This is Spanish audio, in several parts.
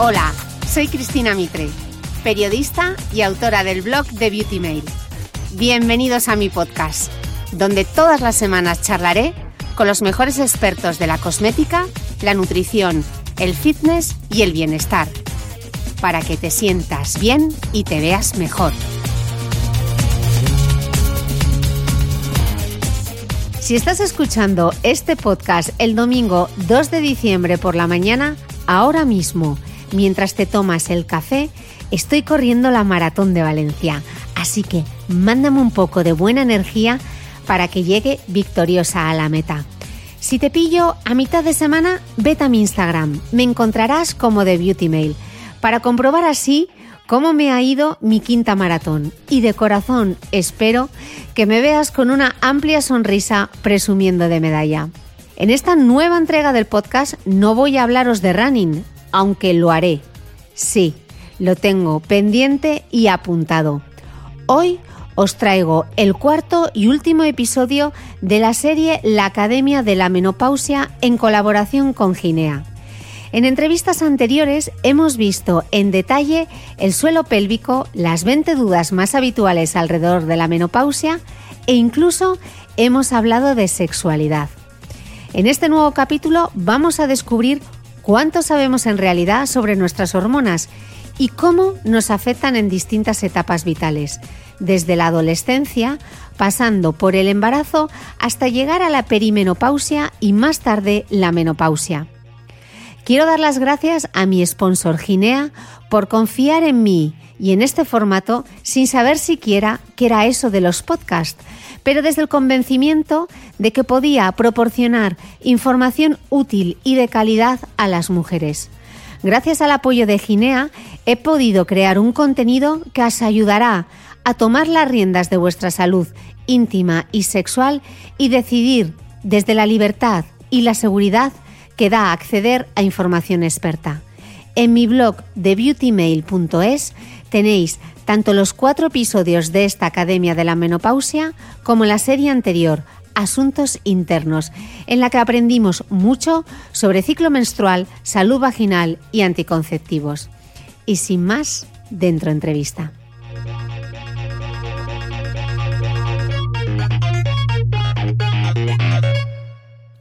Hola, soy Cristina Mitre, periodista y autora del blog de Beauty Mail. Bienvenidos a mi podcast, donde todas las semanas charlaré con los mejores expertos de la cosmética, la nutrición, el fitness y el bienestar, para que te sientas bien y te veas mejor. Si estás escuchando este podcast el domingo 2 de diciembre por la mañana, ahora mismo mientras te tomas el café, estoy corriendo la maratón de Valencia. Así que mándame un poco de buena energía para que llegue victoriosa a la meta. Si te pillo a mitad de semana, vete a mi Instagram. Me encontrarás como de Beauty Mail para comprobar así cómo me ha ido mi quinta maratón. Y de corazón espero que me veas con una amplia sonrisa presumiendo de medalla. En esta nueva entrega del podcast no voy a hablaros de running, aunque lo haré. Sí, lo tengo pendiente y apuntado. Hoy os traigo el cuarto y último episodio de la serie La Academia de la Menopausia en colaboración con Ginea. En entrevistas anteriores hemos visto en detalle el suelo pélvico, las 20 dudas más habituales alrededor de la menopausia e incluso hemos hablado de sexualidad. En este nuevo capítulo vamos a descubrir cuánto sabemos en realidad sobre nuestras hormonas y cómo nos afectan en distintas etapas vitales, desde la adolescencia, pasando por el embarazo hasta llegar a la perimenopausia y más tarde la menopausia. Quiero dar las gracias a mi sponsor Ginea por confiar en mí y en este formato sin saber siquiera qué era eso de los podcasts, pero desde el convencimiento de que podía proporcionar información útil y de calidad a las mujeres. Gracias al apoyo de Ginea he podido crear un contenido que os ayudará a tomar las riendas de vuestra salud íntima y sexual y decidir desde la libertad y la seguridad que da acceder a información experta. En mi blog de beautymail.es tenéis tanto los cuatro episodios de esta Academia de la Menopausia como la serie anterior, Asuntos Internos, en la que aprendimos mucho sobre ciclo menstrual, salud vaginal y anticonceptivos. Y sin más, dentro entrevista.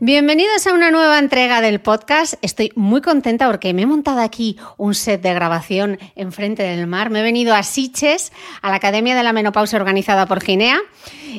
Bienvenidos a una nueva entrega del podcast. Estoy muy contenta porque me he montado aquí un set de grabación enfrente del mar. Me he venido a Siches, a la Academia de la Menopausia organizada por Ginea.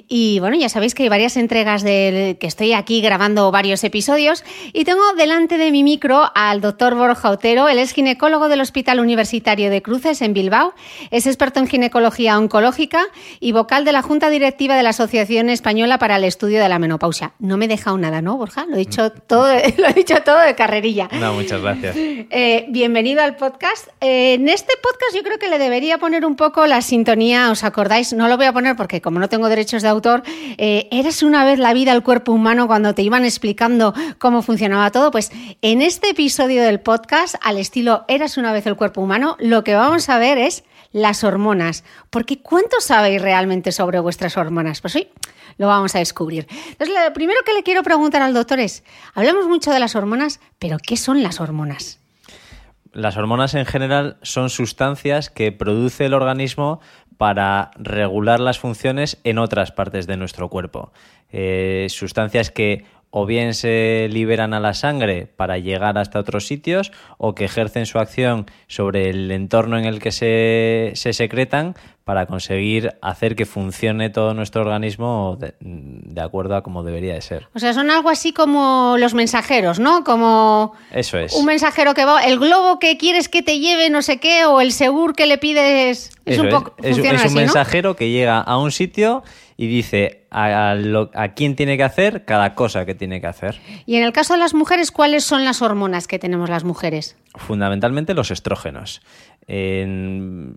Y bueno, ya sabéis que hay varias entregas de que estoy aquí grabando varios episodios. Y tengo delante de mi micro al doctor Borja Otero. Él es ginecólogo del Hospital Universitario de Cruces en Bilbao. Es experto en ginecología oncológica y vocal de la Junta Directiva de la Asociación Española para el Estudio de la Menopausia. No me he dejado nada, ¿no, Borja? Lo he dicho todo, lo he dicho todo de carrerilla. No, muchas gracias. Eh, bienvenido al podcast. Eh, en este podcast yo creo que le debería poner un poco la sintonía, ¿os acordáis? No lo voy a poner porque como no tengo derechos de autor, eh, eres una vez la vida al cuerpo humano cuando te iban explicando cómo funcionaba todo. Pues en este episodio del podcast, al estilo Eras una vez el cuerpo humano, lo que vamos a ver es las hormonas. Porque ¿cuánto sabéis realmente sobre vuestras hormonas? Pues hoy lo vamos a descubrir. Entonces, lo primero que le quiero preguntar al doctor es, hablamos mucho de las hormonas, pero ¿qué son las hormonas? Las hormonas en general son sustancias que produce el organismo para regular las funciones en otras partes de nuestro cuerpo. Eh, sustancias que o bien se liberan a la sangre para llegar hasta otros sitios o que ejercen su acción sobre el entorno en el que se, secretan para conseguir hacer que funcione todo nuestro organismo de, acuerdo a como debería de ser. O sea, son algo así como los mensajeros, ¿no? Como Eso es. un mensajero que va, el globo que quieres que te lleve no sé qué o el segur que le pides. Es un poco es, un mensajero que llega a un sitio y dice a, a, quién tiene que hacer cada cosa que tiene que hacer. Y en el caso de las mujeres, ¿cuáles son las hormonas que tenemos las mujeres? Fundamentalmente los estrógenos. En,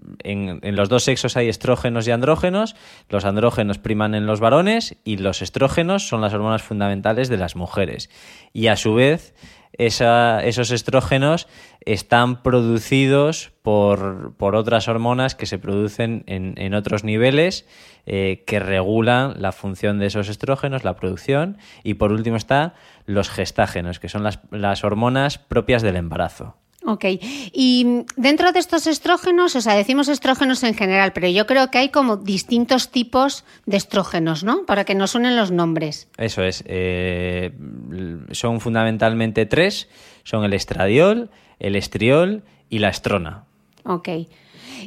los dos sexos hay estrógenos y andrógenos. Los andrógenos priman en los varones y los estrógenos son las hormonas fundamentales de las mujeres. Y a su vez, esos estrógenos están producidos por, otras hormonas que se producen en, otros niveles eh, que regulan la función de esos estrógenos, la producción. Y por último está los gestágenos, que son las hormonas propias del embarazo. Ok, y dentro de estos estrógenos, o sea, decimos estrógenos en general, pero yo creo que hay como distintos tipos de estrógenos, ¿no? Para que nos suenen los nombres. Eso es, eh, son fundamentalmente tres, son el estradiol, el estriol y la estrona. Ok,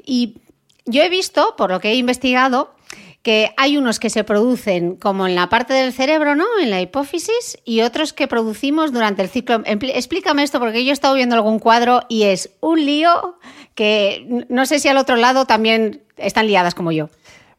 y yo he visto, por lo que he investigado, que hay unos que se producen como en la parte del cerebro, ¿no? En la hipófisis, y otros que producimos durante el ciclo. Explícame esto porque yo he estado viendo algún cuadro y es un lío que no sé si al otro lado también están liadas como yo.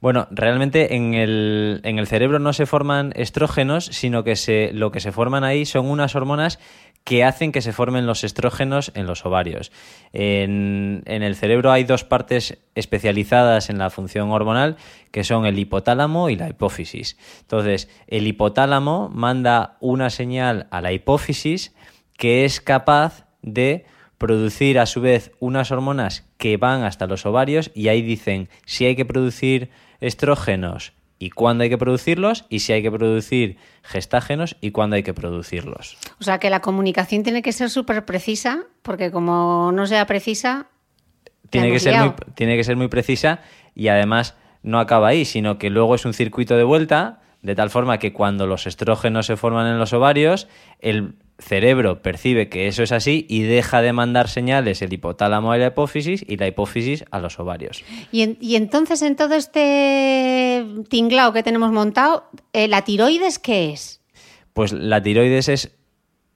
Bueno, realmente en el, en el, cerebro no se forman estrógenos, sino que se, lo que se forman ahí son unas hormonas que hacen que se formen los estrógenos en los ovarios. En, el cerebro hay dos partes especializadas en la función hormonal, que son el hipotálamo y la hipófisis. Entonces, el hipotálamo manda una señal a la hipófisis que es capaz de producir a su vez unas hormonas que van hasta los ovarios y ahí dicen si hay que producir estrógenos y cuándo hay que producirlos y si hay que producir gestágenos y cuándo hay que producirlos. O sea que la comunicación tiene que ser súper precisa porque como no sea precisa... Tiene que, ser muy, tiene que ser muy precisa y además no acaba ahí, sino que luego es un circuito de vuelta de tal forma que cuando los estrógenos se forman en los ovarios, el cerebro percibe que eso es así y deja de mandar señales el hipotálamo a la hipófisis y la hipófisis a los ovarios. Y, entonces en todo este tinglao que tenemos montado, eh, ¿la tiroides qué es? Pues la tiroides es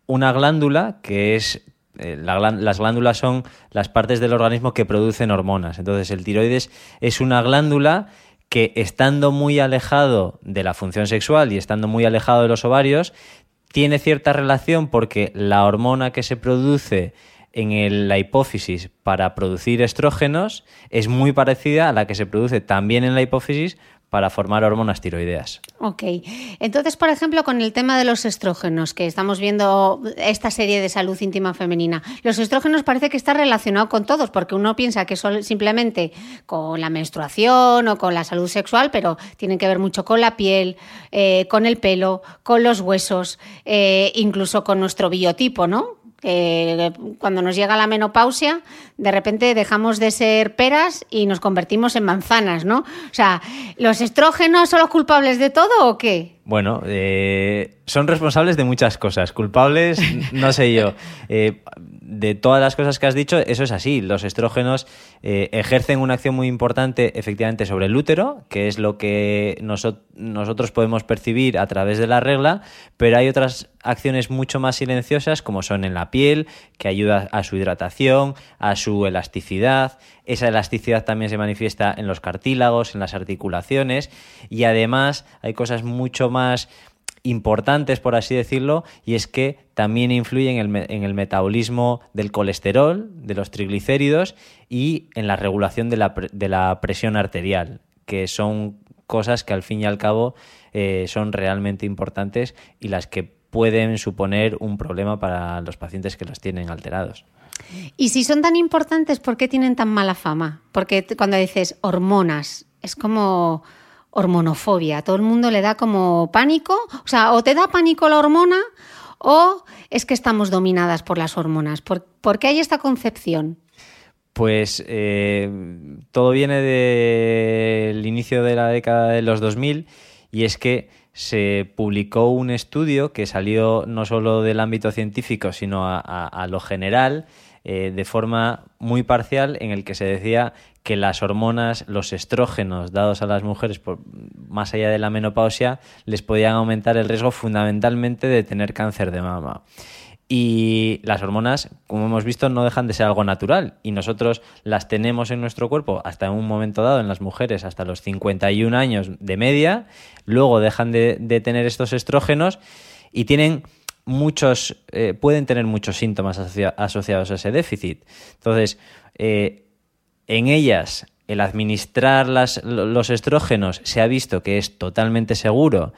una glándula que es eh, las glándulas son las partes del organismo que producen hormonas. Entonces, el tiroides es una glándula que estando muy alejado de la función sexual y estando muy alejado de los ovarios, tiene cierta relación porque la hormona que se produce en la hipófisis para producir estrógenos es muy parecida a la que se produce también en la hipófisis para formar hormonas tiroideas. Ok. Entonces, por ejemplo, con el tema de los estrógenos, que estamos viendo esta serie de salud íntima femenina, los estrógenos parece que está relacionado con todos, porque uno piensa que son simplemente con la menstruación o con la salud sexual, pero tienen que ver mucho con la piel, eh, con el pelo, con los huesos, eh, incluso con nuestro biotipo, ¿no? Que cuando nos llega la menopausia, de repente dejamos de ser peras y nos convertimos en manzanas, ¿no? O sea, ¿los estrógenos son los culpables de todo o qué? Bueno, eh, son responsables de muchas cosas. Culpables, no sé yo. Eh, de todas las cosas que has dicho, eso es así. Los estrógenos eh, ejercen una acción muy importante efectivamente sobre el útero, que es lo que nosotros podemos percibir a través de la regla, pero hay otras acciones mucho más silenciosas como son en la piel, que ayuda a su hidratación, a su elasticidad. Esa elasticidad también se manifiesta en los cartílagos, en las articulaciones y además hay cosas mucho más importantes, por así decirlo, y es que también influyen en el, en el, metabolismo del colesterol, de los triglicéridos y en la regulación de la, de la presión arterial, que son cosas que al fin y al cabo eh, son realmente importantes y las que pueden suponer un problema para los pacientes que los tienen alterados. Y si son tan importantes, ¿por qué tienen tan mala fama? Porque cuando dices hormonas, es como hormonofobia. Todo el mundo le da como pánico. O sea, o te da pánico la hormona o es que estamos dominadas por las hormonas. ¿Por, qué hay esta concepción? Pues eh, todo viene del inicio de la década de los 2000 y es que se publicó un estudio que salió no solo del ámbito científico, sino a, lo general, eh, de forma muy parcial, en el que se decía que las hormonas, los estrógenos dados a las mujeres más allá de la menopausia, les podían aumentar el riesgo fundamentalmente de tener cáncer de mama. Y las hormonas, como hemos visto, no dejan de ser algo natural y nosotros las tenemos en nuestro cuerpo hasta un momento dado en las mujeres, hasta los 51 años de media, luego dejan de, tener estos estrógenos y tienen muchos, eh, pueden tener muchos síntomas asociados a ese déficit. Entonces, eh, en ellas el administrar los estrógenos se ha visto que es totalmente seguro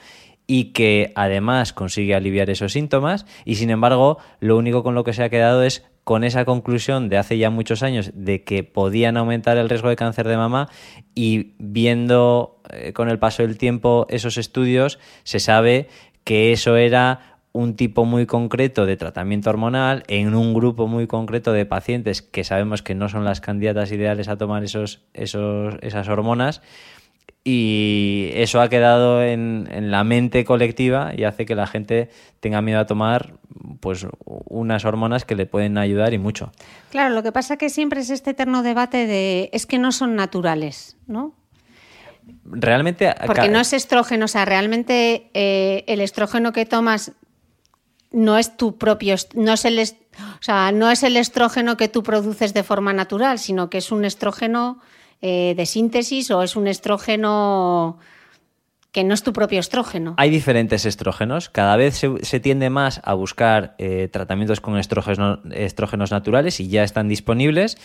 y que además consigue aliviar esos síntomas y sin embargo lo único con lo que se ha quedado es con esa conclusión de hace ya muchos años de que podían aumentar el riesgo de cáncer de mama y viendo eh, con el paso del tiempo esos estudios se sabe que eso era un tipo muy concreto de tratamiento hormonal en un grupo muy concreto de pacientes que sabemos que no son las candidatas ideales a tomar esos, esos, esas hormonas y eso ha quedado en, la mente colectiva y hace que la gente tenga miedo a tomar pues unas hormonas que le pueden ayudar y mucho. Claro, lo que pasa que siempre es este eterno debate de es que no son naturales, ¿no? Realmente... Porque no es estrógeno, o sea, realmente eh, el estrógeno que tomas no es tu propio, no es el, o sea, no es el estrógeno que tú produces de forma natural, sino que es un estrógeno eh, de síntesis o es un estrógeno que no es tu propio estrógeno. Hay diferentes estrógenos. Cada vez se, tiende más a buscar eh, tratamientos con estrógenos, naturales y ya están disponibles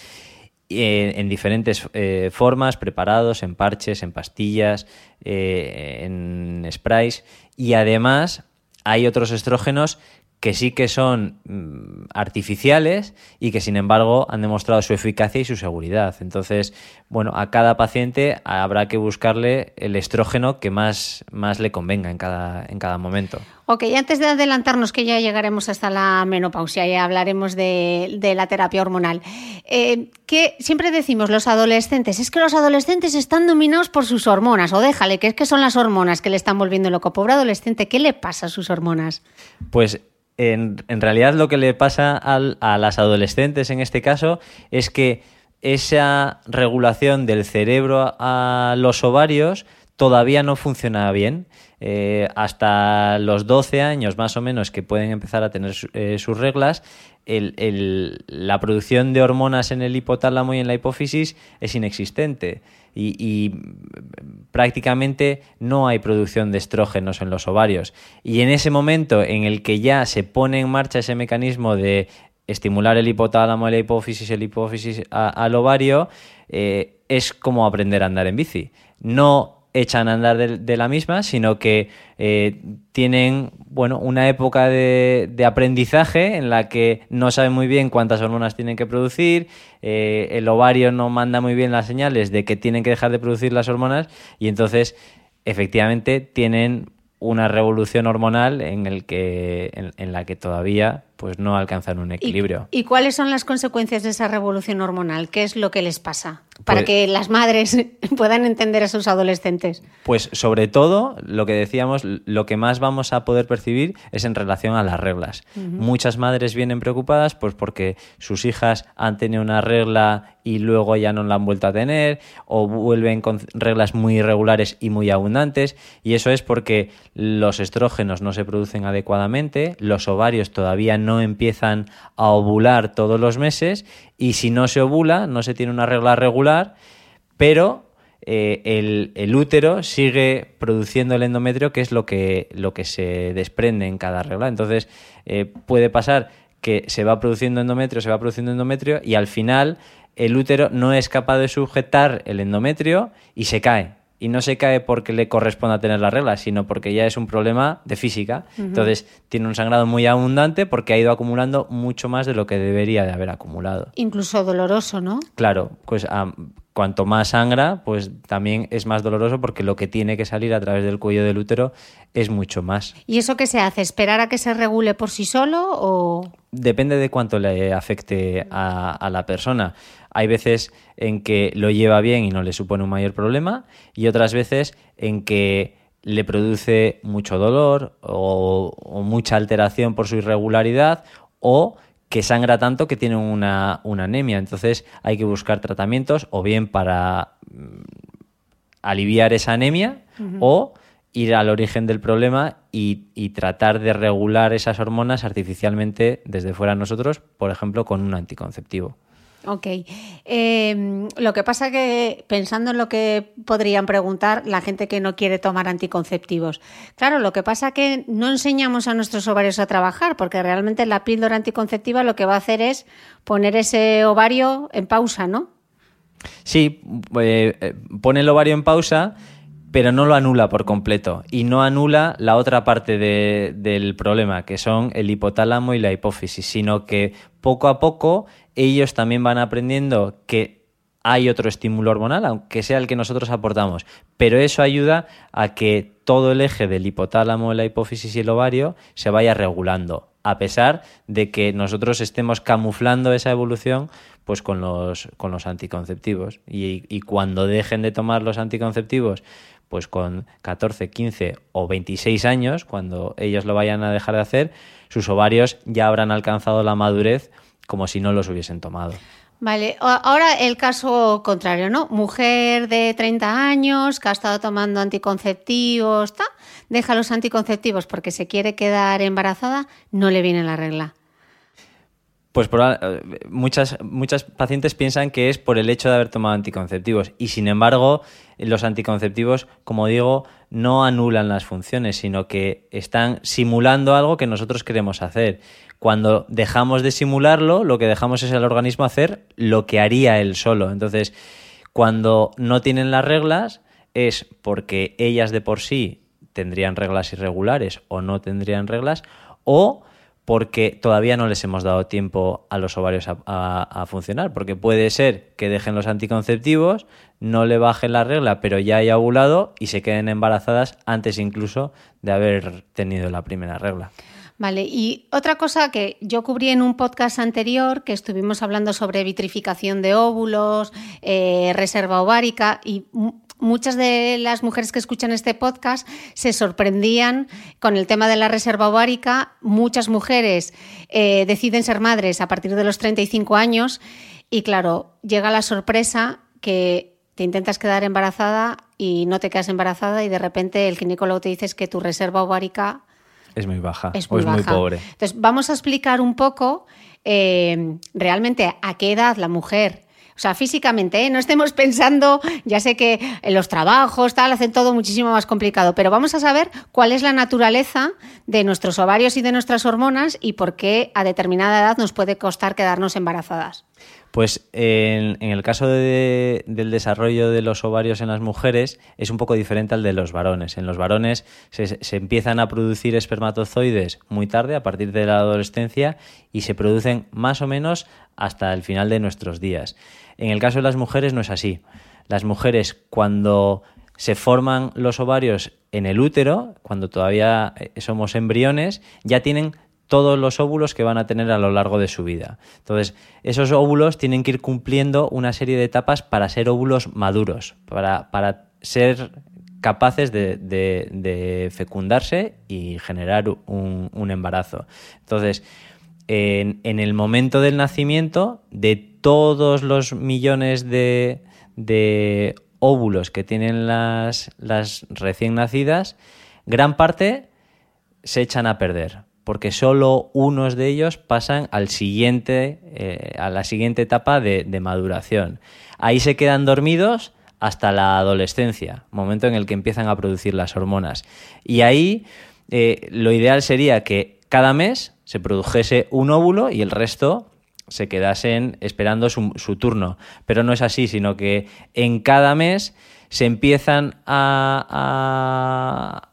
eh, en diferentes formas, preparados, en parches, en pastillas, en sprays. Y además hay otros estrógenos que sí que son mm, artificiales y que sin embargo han demostrado su eficacia y su seguridad. Entonces, bueno, a cada paciente habrá que buscarle el estrógeno que más, más le convenga en cada, en cada momento. Ok, antes de adelantarnos que ya llegaremos hasta la menopausia y hablaremos de, la terapia hormonal, eh, que siempre decimos los adolescentes, es que los adolescentes están dominados por sus hormonas, o déjale, que es que son las hormonas que le están volviendo loco. Pobre adolescente, ¿qué le pasa a sus hormonas? Pues en, realidad lo que le pasa a las adolescentes en este caso es que esa regulación del cerebro a los ovarios todavía no funciona bien. Eh, hasta los 12 años más o menos que pueden empezar a tener eh, sus reglas, la producción de hormonas en el hipotálamo y en la hipófisis es inexistente y, prácticamente no hay producción de estrógenos en los ovarios. Y en ese momento en el que ya se pone en marcha ese mecanismo de estimular el hipotálamo, la hipófisis, el hipófisis al ovario, eh, es como aprender a andar en bici. No echan a andar de, la misma, sino que eh, tienen bueno, una época de, aprendizaje en la que no saben muy bien cuántas hormonas tienen que producir, eh, el ovario no manda muy bien las señales de que tienen que dejar de producir las hormonas y entonces efectivamente tienen una revolución hormonal en, que, en, la que todavía pues, no alcanzan un equilibrio. ¿Y, cuáles son las consecuencias de esa revolución hormonal? ¿Qué es lo que les pasa? Para pues que las madres puedan entender a sus adolescentes. Pues sobre todo, lo que decíamos, lo que más vamos a poder percibir es en relación a las reglas. Muchas madres vienen preocupadas pues porque sus hijas han tenido una regla y luego ya no la han vuelto a tener, o vuelven con reglas muy irregulares y muy abundantes, y eso es porque los estrógenos no se producen adecuadamente, los ovarios todavía no empiezan a ovular todos los meses, y si no se ovula, no se tiene una regla regular, pero el, el, útero sigue produciendo el endometrio, que es lo que, lo que se desprende en cada regla. Entonces, puede pasar que se va produciendo endometrio, se va produciendo endometrio y al final el útero no es capaz de sujetar el endometrio y se cae. Y no se cae porque le corresponda tener la regla, sino porque ya es un problema de física. Entonces tiene un sangrado muy abundante porque ha ido acumulando mucho más de lo que debería de haber acumulado. Incluso doloroso, ¿no? Claro, pues cuanto más sangra, pues también es más doloroso porque lo que tiene que salir a través del cuello del útero es mucho más. ¿Y eso qué se hace? ¿Esperar a que se regule por sí solo o...? Depende de cuánto le afecte a la persona. Hay veces en que lo lleva bien y no le supone un mayor problema y otras veces en que le produce mucho dolor o, mucha alteración por su irregularidad o que sangra tanto que tiene una, anemia. Entonces hay que buscar tratamientos o bien para mm, aliviar esa anemia o ir al origen del problema y, y, tratar de regular esas hormonas artificialmente desde fuera nosotros, por ejemplo, con un anticonceptivo. Ok. Em, lo que pasa que, pensando en lo que podrían preguntar la gente que no quiere tomar anticonceptivos, claro, lo que pasa que no enseñamos a nuestros ovarios a trabajar, porque realmente la píldora anticonceptiva lo que va a hacer es poner ese ovario en pausa, ¿no? Sí, eh, eh, pone el ovario en pausa pero no lo anula por completo y no anula la otra parte del problema, que son el hipotálamo y la hipófisis, sino que poco a poco ellos también van aprendiendo que hay otro estímulo hormonal, aunque sea el que nosotros aportamos, pero eso ayuda a que todo el eje del hipotálamo, la hipófisis y el ovario se vaya regulando, a pesar de que nosotros estemos camuflando esa evolución pues con los, con los anticonceptivos. Y, y cuando dejen de tomar los anticonceptivos, pues con 14, 15 o 26 años, cuando ellos lo vayan a dejar de hacer, sus ovarios ya habrán alcanzado la madurez como si no los hubiesen tomado. Vale, ahora el caso contrario, ¿no? Mujer de 30 años que ha estado tomando anticonceptivos, deja los anticonceptivos porque se quiere quedar embarazada, no le viene la regla. Pues eh, muchas, muchas pacientes piensan que es por el hecho de haber tomado anticonceptivos y sin embargo los anticonceptivos, como digo, no anulan las funciones, sino que están simulando algo que nosotros queremos hacer. Cuando dejamos de simularlo, lo que dejamos es al organismo hacer lo que haría él solo. Entonces, cuando no tienen las reglas es porque ellas de por sí tendrían reglas irregulares o no tendrían reglas o porque todavía no les hemos dado tiempo a los ovarios a, funcionar, porque puede ser que dejen los anticonceptivos, no le bajen la regla, pero ya haya ovulado y se queden embarazadas antes incluso de haber tenido la primera regla. Vale, y otra cosa que yo cubrí en un podcast anterior, que estuvimos hablando sobre vitrificación de óvulos, eh, reserva ovárica, y muchas de las mujeres que escuchan este podcast se sorprendían con el tema de la reserva ovárica. Muchas mujeres eh, deciden ser madres a partir de los 35 años y claro, llega la sorpresa que te intentas quedar embarazada y no te quedas embarazada y de repente el ginecólogo te dice que tu reserva ovárica es muy baja es muy, o es muy pobre. Entonces, vamos a explicar un poco eh, realmente a qué edad la mujer o sea, físicamente, ¿eh? no estemos pensando, ya sé que en los trabajos, tal, hacen todo muchísimo más complicado, pero vamos a saber cuál es la naturaleza de nuestros ovarios y de nuestras hormonas y por qué a determinada edad nos puede costar quedarnos embarazadas. Pues en, el caso del desarrollo de los ovarios en las mujeres es un poco diferente al de los varones. En los varones se, empiezan a producir espermatozoides muy tarde, a partir de la adolescencia, y se producen más o menos hasta el final de nuestros días. En el caso de las mujeres no es así. Las mujeres cuando se forman los ovarios en el útero, cuando todavía eh, somos embriones, ya tienen todos los óvulos que van a tener a lo largo de su vida. Entonces, esos óvulos tienen que ir cumpliendo una serie de etapas para ser óvulos maduros, para, para ser capaces de, fecundarse y generar un, embarazo. Entonces, en, el momento del nacimiento, de todos los millones de, óvulos que tienen las recién nacidas, gran parte se echan a perder porque solo unos de ellos pasan al siguiente, eh, a la siguiente etapa de, maduración. Ahí se quedan dormidos hasta la adolescencia, momento en el que empiezan a producir las hormonas. Y ahí eh, lo ideal sería que cada mes se produjese un óvulo y el resto se quedasen esperando su, turno. Pero no es así, sino que en cada mes se empiezan a, a,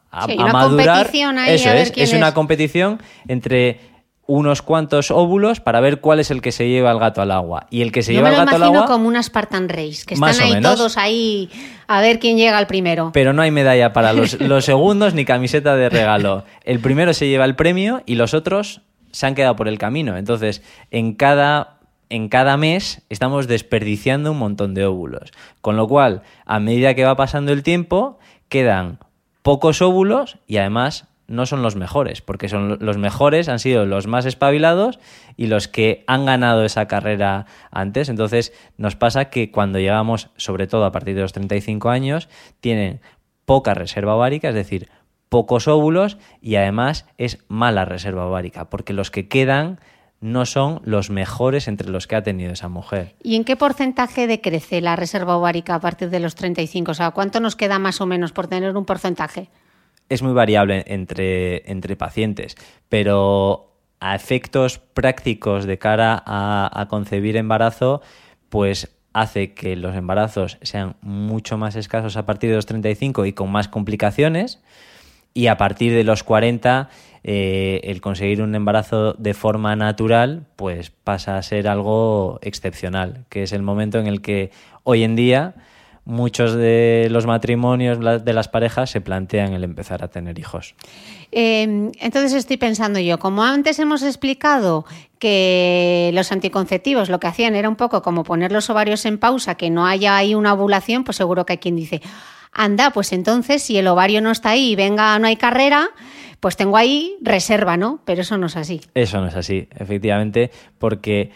madurar. Eso es, es una competición entre unos cuantos óvulos para ver cuál es el que se lleva el gato al agua. Y el que se lleva el gato al agua. imagino como una Spartan Race, que están ahí todos ahí a ver quién llega al primero. Pero no hay medalla para los, los segundos ni camiseta de regalo. El primero se lleva el premio y los otros se han quedado por el camino. Entonces, en cada en cada mes estamos desperdiciando un montón de óvulos. Con lo cual, a medida que va pasando el tiempo, quedan pocos óvulos y además no son los mejores, porque son los mejores han sido los más espabilados y los que han ganado esa carrera antes. Entonces nos pasa que cuando llegamos, sobre todo a partir de los 35 años, tienen poca reserva ovárica, es decir, pocos óvulos y además es mala reserva ovárica, porque los que quedan no son los mejores entre los que ha tenido esa mujer. ¿Y en qué porcentaje decrece la reserva ovárica a partir de los 35? O sea, ¿cuánto nos queda más o menos por tener un porcentaje? es muy variable entre, entre pacientes, pero a efectos prácticos de cara a, concebir embarazo, pues hace que los embarazos sean mucho más escasos a partir de los 35 y con más complicaciones. Y a partir de los 40, eh, el conseguir un embarazo de forma natural, pues pasa a ser algo excepcional, que es el momento en el que hoy en día muchos de los matrimonios de las parejas se plantean el empezar a tener hijos. Em, entonces estoy pensando yo, como antes hemos explicado que los anticonceptivos lo que hacían era un poco como poner los ovarios en pausa, que no haya ahí una ovulación, pues seguro que hay quien dice, anda, pues entonces si el ovario no está ahí y venga, no hay carrera, pues tengo ahí reserva, ¿no? Pero eso no es así. Eso no es así, efectivamente, porque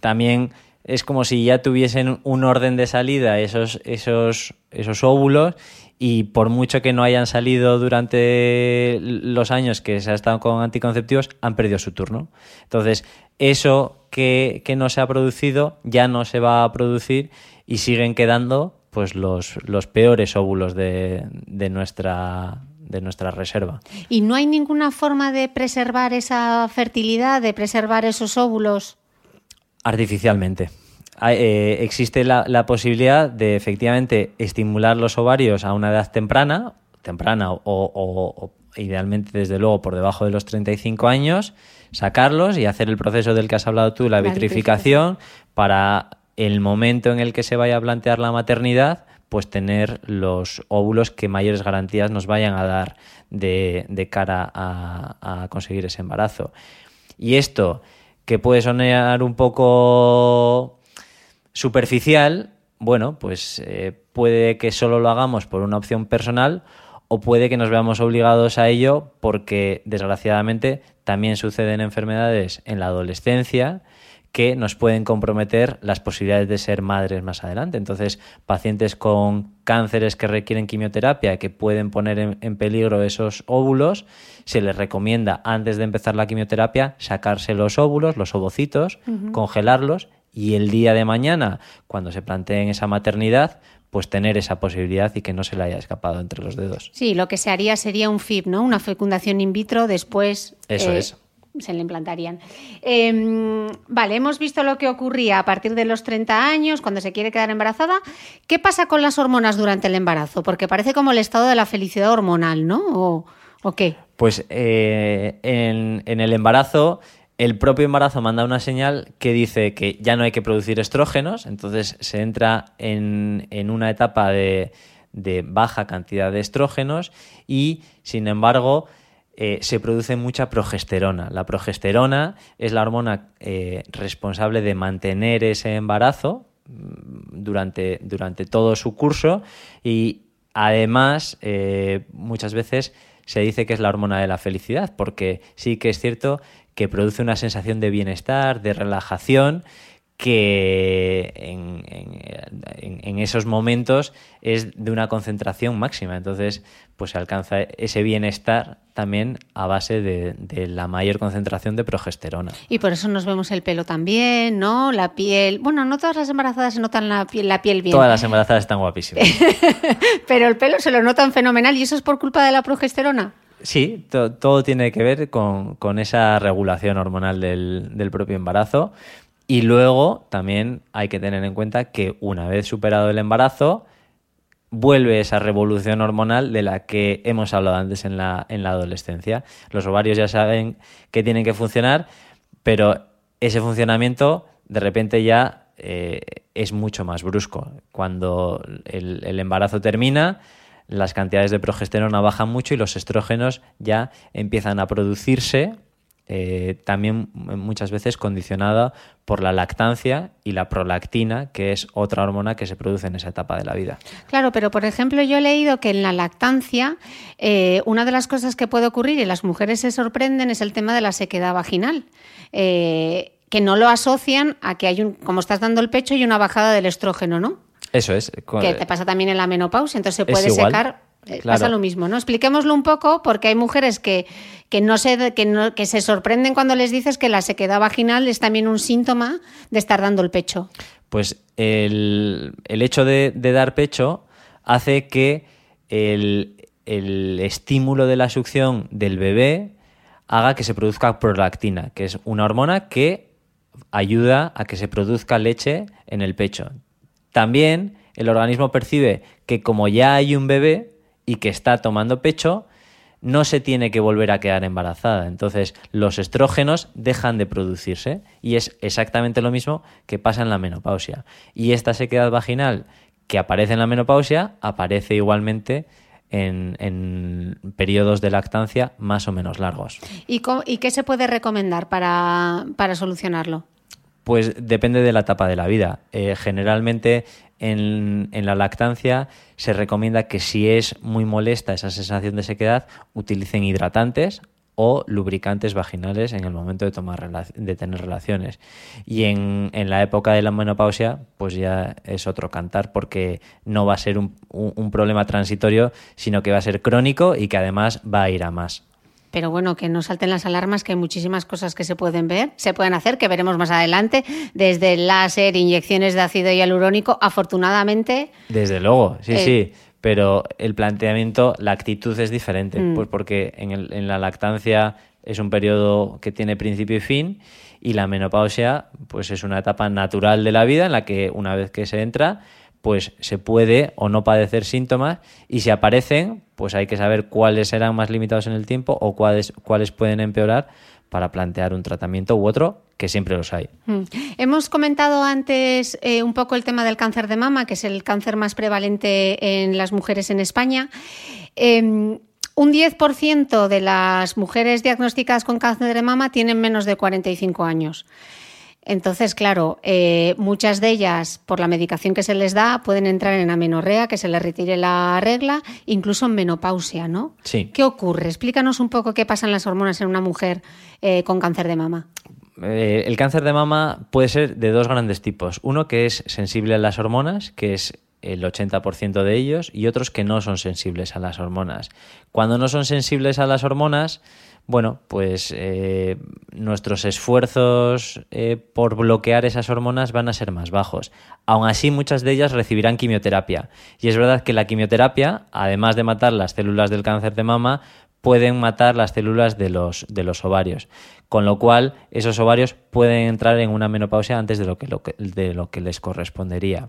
también es como si ya tuviesen un orden de salida esos, esos, esos óvulos y por mucho que no hayan salido durante los años que se ha estado con anticonceptivos, han perdido su turno. Entonces, eso que, no se ha producido ya no se va a producir y siguen quedando pues los, los peores óvulos de, de nuestra de nuestra reserva. ¿Y no hay ninguna forma de preservar esa fertilidad, de preservar esos óvulos? Artificialmente. Eh, existe la, posibilidad de efectivamente estimular los ovarios a una edad temprana, temprana o, idealmente desde luego por debajo de los 35 años, sacarlos y hacer el proceso del que has hablado tú, la, vitrificación, para el momento en el que se vaya a plantear la maternidad, pues tener los óvulos que mayores garantías nos vayan a dar de, cara a conseguir ese embarazo. Y esto, que puede sonar un poco superficial, bueno, pues eh, puede que solo lo hagamos por una opción personal o puede que nos veamos obligados a ello porque desgraciadamente también suceden enfermedades en la adolescencia que nos pueden comprometer las posibilidades de ser madres más adelante. Entonces, pacientes con cánceres que requieren quimioterapia, que pueden poner en, peligro esos óvulos, se les recomienda antes de empezar la quimioterapia sacarse los óvulos, los ovocitos, congelarlos y el día de mañana, cuando se planteen esa maternidad, pues tener esa posibilidad y que no se le haya escapado entre los dedos. Sí, lo que se haría sería un FIP, ¿no? Una fecundación in vitro, después... Eso eh, es se le implantarían. Em, vale, hemos visto lo que ocurría a partir de los 30 años, cuando se quiere quedar embarazada. ¿Qué pasa con las hormonas durante el embarazo? Porque parece como el estado de la felicidad hormonal, ¿no? ¿O, qué? Pues eh, en, en, el embarazo el propio embarazo manda una señal que dice que ya no hay que producir estrógenos, entonces se entra en, una etapa de, baja cantidad de estrógenos y, sin embargo, eh, se produce mucha progesterona. La progesterona es la hormona eh, responsable de mantener ese embarazo mm, durante, durante todo su curso y además eh, muchas veces se dice que es la hormona de la felicidad, porque sí que es cierto que produce una sensación de bienestar, de relajación, que en, en, esos momentos es de una concentración máxima. Entonces, pues se alcanza ese bienestar también a base de, la mayor concentración de progesterona. Y por eso nos vemos el pelo también, ¿no? La piel. Bueno, no todas las embarazadas se notan la piel, la piel bien. Todas las embarazadas están guapísimas. Pero el pelo se lo notan fenomenal y eso es por culpa de la progesterona. Sí, todo tiene que ver con, esa regulación hormonal del, del propio embarazo. Y luego también hay que tener en cuenta que una vez superado el embarazo, vuelve esa revolución hormonal de la que hemos hablado antes en la, en la adolescencia. Los ovarios ya saben que tienen que funcionar, pero ese funcionamiento de repente ya eh, es mucho más brusco. Cuando el embarazo termina, las cantidades de progesterona bajan mucho y los estrógenos ya empiezan a producirse eh, también muchas veces condicionada por la lactancia y la prolactina, que es otra hormona que se produce en esa etapa de la vida. Claro, pero por ejemplo yo he leído que en la lactancia eh, una de las cosas que puede ocurrir y las mujeres se sorprenden es el tema de la sequedad vaginal. Eh, que no lo asocian a que hay un, como estás dando el pecho, y una bajada del estrógeno, ¿no? Eso es. Que te pasa también en la menopausia, entonces se puede secar eh, pasa lo mismo, ¿no? Expliquémoslo un poco porque hay mujeres que, que, no se, que, no, que se sorprenden cuando les dices que la sequedad vaginal es también un síntoma de estar dando el pecho. Pues el, hecho de, dar pecho hace que el, el estímulo de la succión del bebé haga que se produzca prolactina, que es una hormona que ayuda a que se produzca leche en el pecho. También el organismo percibe que como ya hay un bebé, y que está tomando pecho, no se tiene que volver a quedar embarazada. Entonces, los estrógenos dejan de producirse y es exactamente lo mismo que pasa en la menopausia. Y esta sequedad vaginal que aparece en la menopausia aparece igualmente en, periodos de lactancia más o menos largos. ¿Y, qué se puede recomendar para, solucionarlo? Pues depende de la etapa de la vida. Eh, generalmente en, la lactancia se recomienda que si es muy molesta esa sensación de sequedad, utilicen hidratantes o lubricantes vaginales en el momento de tomar de tener relaciones. Y en, la época de la menopausia, pues ya es otro cantar porque no va a ser un problema transitorio, sino que va a ser crónico y que además va a ir a más pero bueno, que no salten las alarmas, que hay muchísimas cosas que se pueden ver, se pueden hacer, que veremos más adelante, desde el láser, inyecciones de ácido hialurónico, afortunadamente. Desde luego, sí, eh, sí, pero el planteamiento, la actitud es diferente, mm. pues porque en, en la lactancia es un periodo que tiene principio y fin y la menopausia pues es una etapa natural de la vida en la que una vez que se entra pues se puede o no padecer síntomas y si aparecen, pues hay que saber cuáles serán más limitados en el tiempo o cuáles, cuáles pueden empeorar para plantear un tratamiento u otro, que siempre los hay. Mm. Hemos comentado antes eh, un poco el tema del cáncer de mama, que es el cáncer más prevalente en las mujeres en España. Em, un 10% de las mujeres diagnosticadas con cáncer de mama tienen menos de 45 años. Entonces, claro, eh, muchas de ellas, por la medicación que se les da, pueden entrar en amenorrea, que se les retire la regla, incluso en menopausia, ¿no? Sí. ¿Qué ocurre? Explícanos un poco qué pasan las hormonas en una mujer eh, con cáncer de mama. Eh, el cáncer de mama puede ser de dos grandes tipos. Uno que es sensible a las hormonas, que es el 80% de ellos, y otros que no son sensibles a las hormonas. Cuando no son sensibles a las hormonas, bueno, pues eh, nuestros esfuerzos eh, por bloquear esas hormonas van a ser más bajos. Aún así, muchas de ellas recibirán quimioterapia. Y es verdad que la quimioterapia, además de matar las células del cáncer de mama, pueden matar las células de los, de los ovarios. Con lo cual, esos ovarios pueden entrar en una menopausia antes de lo que, de lo que les correspondería.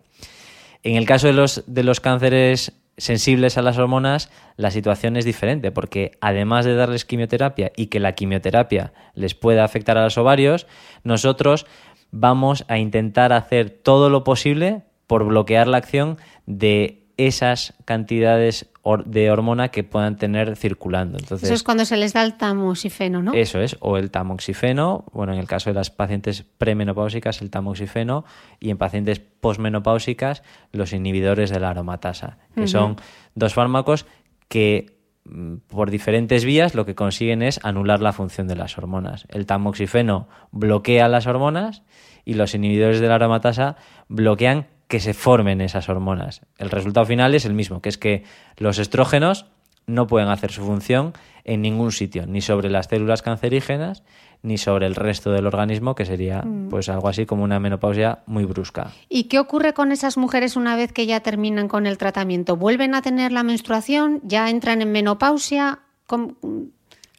En el caso de los, de los cánceres sensibles a las hormonas, la situación es diferente, porque además de darles quimioterapia y que la quimioterapia les pueda afectar a los ovarios, nosotros vamos a intentar hacer todo lo posible por bloquear la acción de esas cantidades de hormona que puedan tener circulando. Entonces, eso es cuando se les da el tamoxifeno, ¿no? Eso es, o el tamoxifeno, bueno, en el caso de las pacientes premenopáusicas, el tamoxifeno, y en pacientes posmenopáusicas, los inhibidores de la aromatasa, que son dos fármacos que mm, por diferentes vías lo que consiguen es anular la función de las hormonas. El tamoxifeno bloquea las hormonas y los inhibidores de la aromatasa bloquean que se formen esas hormonas. El resultado final es el mismo, que es que los estrógenos no pueden hacer su función en ningún sitio, ni sobre las células cancerígenas, ni sobre el resto del organismo, que sería mm. pues algo así como una menopausia muy brusca. ¿Y qué ocurre con esas mujeres una vez que ya terminan con el tratamiento? ¿Vuelven a tener la menstruación? ¿Ya entran en menopausia?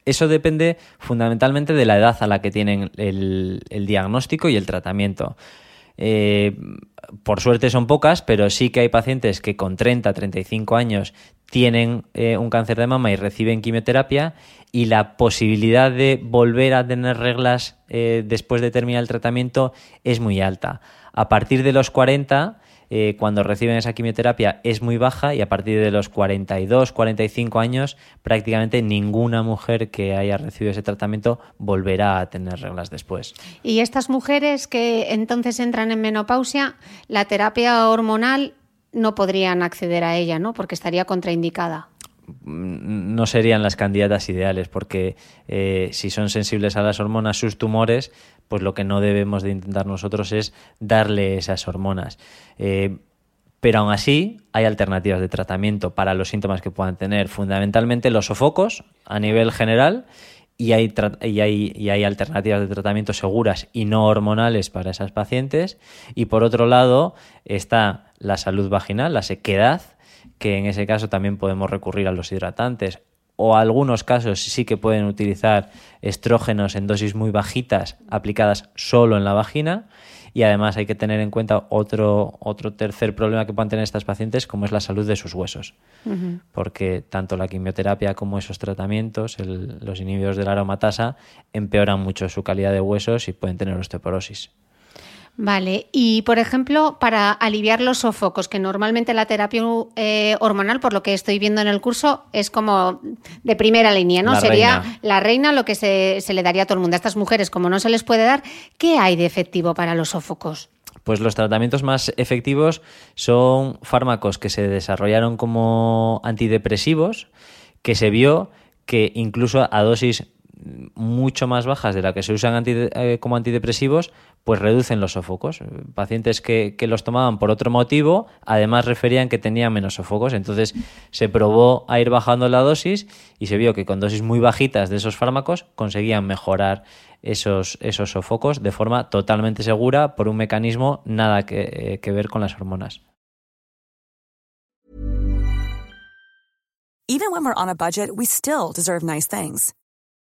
Eso depende fundamentalmente de la edad a la que tienen el, diagnóstico y el tratamiento. Eh, por suerte son pocas, pero sí que hay pacientes que con 30, 35 años tienen eh, un cáncer de mama y reciben quimioterapia y la posibilidad de volver a tener reglas eh, después de terminar el tratamiento es muy alta. A partir de los 40, eh, cuando reciben esa quimioterapia, es muy baja y a partir de los 42, 45 años, prácticamente ninguna mujer que haya recibido ese tratamiento volverá a tener reglas después. Y estas mujeres que entonces entran en menopausia, la terapia hormonal no podrían acceder a ella, ¿no? Porque estaría contraindicada no serían las candidatas ideales porque eh, si son sensibles a las hormonas sus tumores pues lo que no debemos de intentar nosotros es darle esas hormonas eh, pero aún así hay alternativas de tratamiento para los síntomas que puedan tener fundamentalmente los sofocos a nivel general y hay, y hay, y hay alternativas de tratamiento seguras y no hormonales para esas pacientes. Y por otro lado está la salud vaginal, la sequedad, que en ese caso también podemos recurrir a los hidratantes o algunos casos sí que pueden utilizar estrógenos en dosis muy bajitas aplicadas solo en la vagina y además hay que tener en cuenta otro, otro tercer problema que puedan tener estas pacientes, como es la salud de sus huesos. Porque tanto la quimioterapia como esos tratamientos, los inhibidores de la aromatasa, empeoran mucho su calidad de huesos y pueden tener osteoporosis. Vale, y por ejemplo, para aliviar los sofocos, que normalmente la terapia eh, hormonal, por lo que estoy viendo en el curso, es como de primera línea, ¿no? Sería la reina lo que se, se, le daría a todo el mundo. A estas mujeres, como no se les puede dar, ¿qué hay de efectivo para los sofocos? Pues los tratamientos más efectivos son fármacos que se desarrollaron como antidepresivos, que se vio que incluso a dosis mucho más bajas de la que se usan eh, como antidepresivos, pues reducen los sofocos. Pacientes que, los tomaban por otro motivo, además referían que tenían menos sofocos. Entonces se probó a ir bajando la dosis y se vio que con dosis muy bajitas de esos fármacos conseguían mejorar esos, esos sofocos de forma totalmente segura por un mecanismo nada que, eh, que ver con las hormonas. Even when we're on a budget, we still deserve nice things.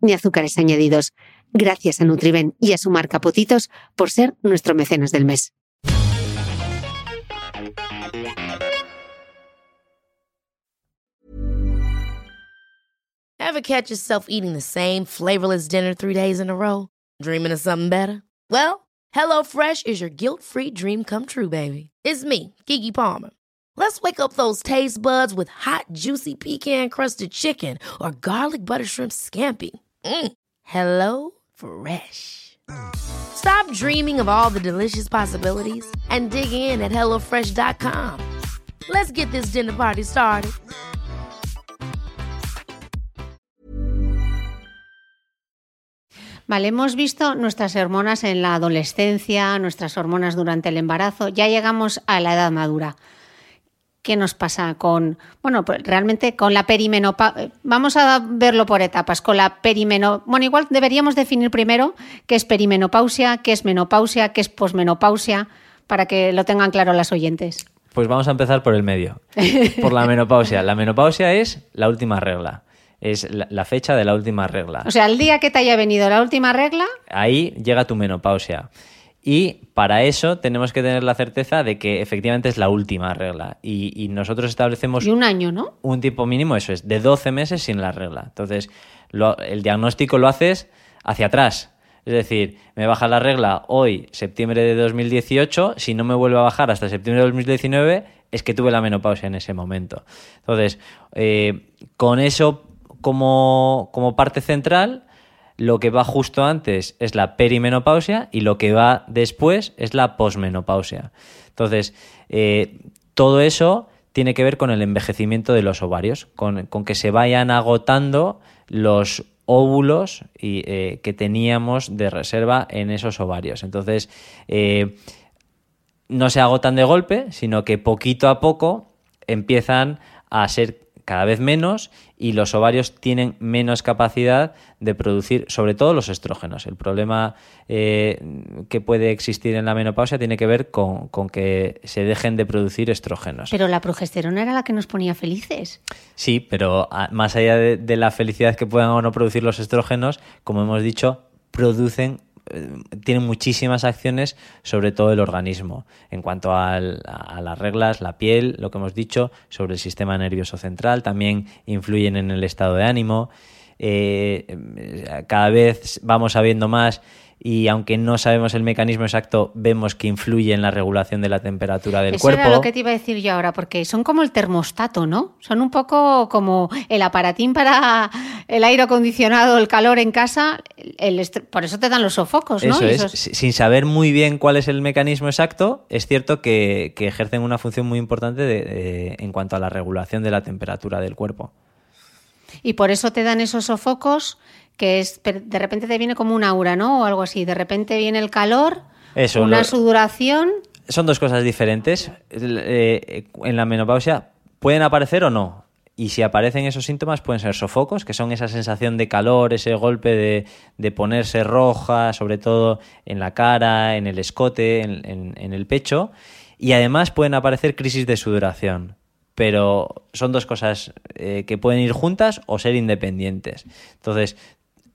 ni azúcares añadidos. Gracias a Nutriben y a su marca Potitos por ser nuestro mecenas del mes. Ever catch yourself eating the same flavorless dinner three days in a row? Dreaming of something better? Well, HelloFresh is your guilt-free dream come true, baby. It's me, Kiki Palmer. Let's wake up those taste buds with hot, juicy pecan-crusted chicken or garlic butter shrimp scampi. Mm. Hello Fresh. Stop dreaming of all the delicious possibilities and dig in at HelloFresh.com. Let's get this dinner party started. Vale, hemos visto nuestras hormonas en la adolescencia, nuestras hormonas durante el embarazo, ya llegamos a la edad madura. ¿Qué nos pasa con, bueno, pues realmente con la perimenopausia? Vamos a verlo por etapas. Con la perimenopausia, bueno, igual deberíamos definir primero qué es perimenopausia, qué es menopausia, qué es posmenopausia, para que lo tengan claro las oyentes. Pues vamos a empezar por el medio, por la menopausia. La menopausia es la última regla es la, fecha de la última regla. O sea, el día que te haya venido la última regla. Ahí llega tu menopausia. Y para eso tenemos que tener la certeza de que efectivamente es la última regla. Y, nosotros establecemos. Y un año, ¿no? Un tipo mínimo, eso es, de 12 meses sin la regla. Entonces, el diagnóstico lo haces hacia atrás. Es decir, me baja la regla hoy, septiembre de 2018, si no me vuelve a bajar hasta septiembre de 2019, es que tuve la menopausia en ese momento. Entonces, eh, con eso como, como parte central, lo que va justo antes es la perimenopausia y lo que va después es la posmenopausia. Entonces, eh, todo eso tiene que ver con el envejecimiento de los ovarios, con, que se vayan agotando los óvulos y, eh, que teníamos de reserva en esos ovarios. Entonces, eh, no se agotan de golpe, sino que poquito a poco empiezan a ser cada vez menos y los ovarios tienen menos capacidad de producir, sobre todo los estrógenos. El problema eh, que puede existir en la menopausia tiene que ver con, que se dejen de producir estrógenos. Pero la progesterona era la que nos ponía felices. Sí, pero ah, más allá de la felicidad que puedan o no producir los estrógenos, como hemos dicho, producen eh, tienen muchísimas acciones sobre todo el organismo. En cuanto a, las reglas, la piel, lo que hemos dicho, sobre el sistema nervioso central, también influyen en el estado de ánimo. Eh, cada vez vamos sabiendo más y aunque no sabemos el mecanismo exacto, vemos que influye en la regulación de la temperatura del cuerpo. Eso era lo que te iba a decir yo ahora, porque son como el termostato, ¿no? Son un poco como el aparatín para el aire acondicionado, el calor en casa, el por eso te dan los sofocos, ¿no? Eso es. Sin saber muy bien cuál es el mecanismo exacto, es cierto que, ejercen una función muy importante en cuanto a la regulación de la temperatura del cuerpo. Y por eso te dan esos sofocos que es de repente te viene como un aura, ¿no? O algo así. De repente viene el calor, una sudoración. Son dos cosas diferentes. Eh, en la menopausia pueden aparecer o no. Y si aparecen esos síntomas pueden ser sofocos, que son esa sensación de calor, ese golpe de, ponerse roja, sobre todo en la cara, en el escote, en, el pecho. Y además pueden aparecer crisis de sudoración pero son dos cosas eh, que pueden ir juntas o ser independientes. Entonces,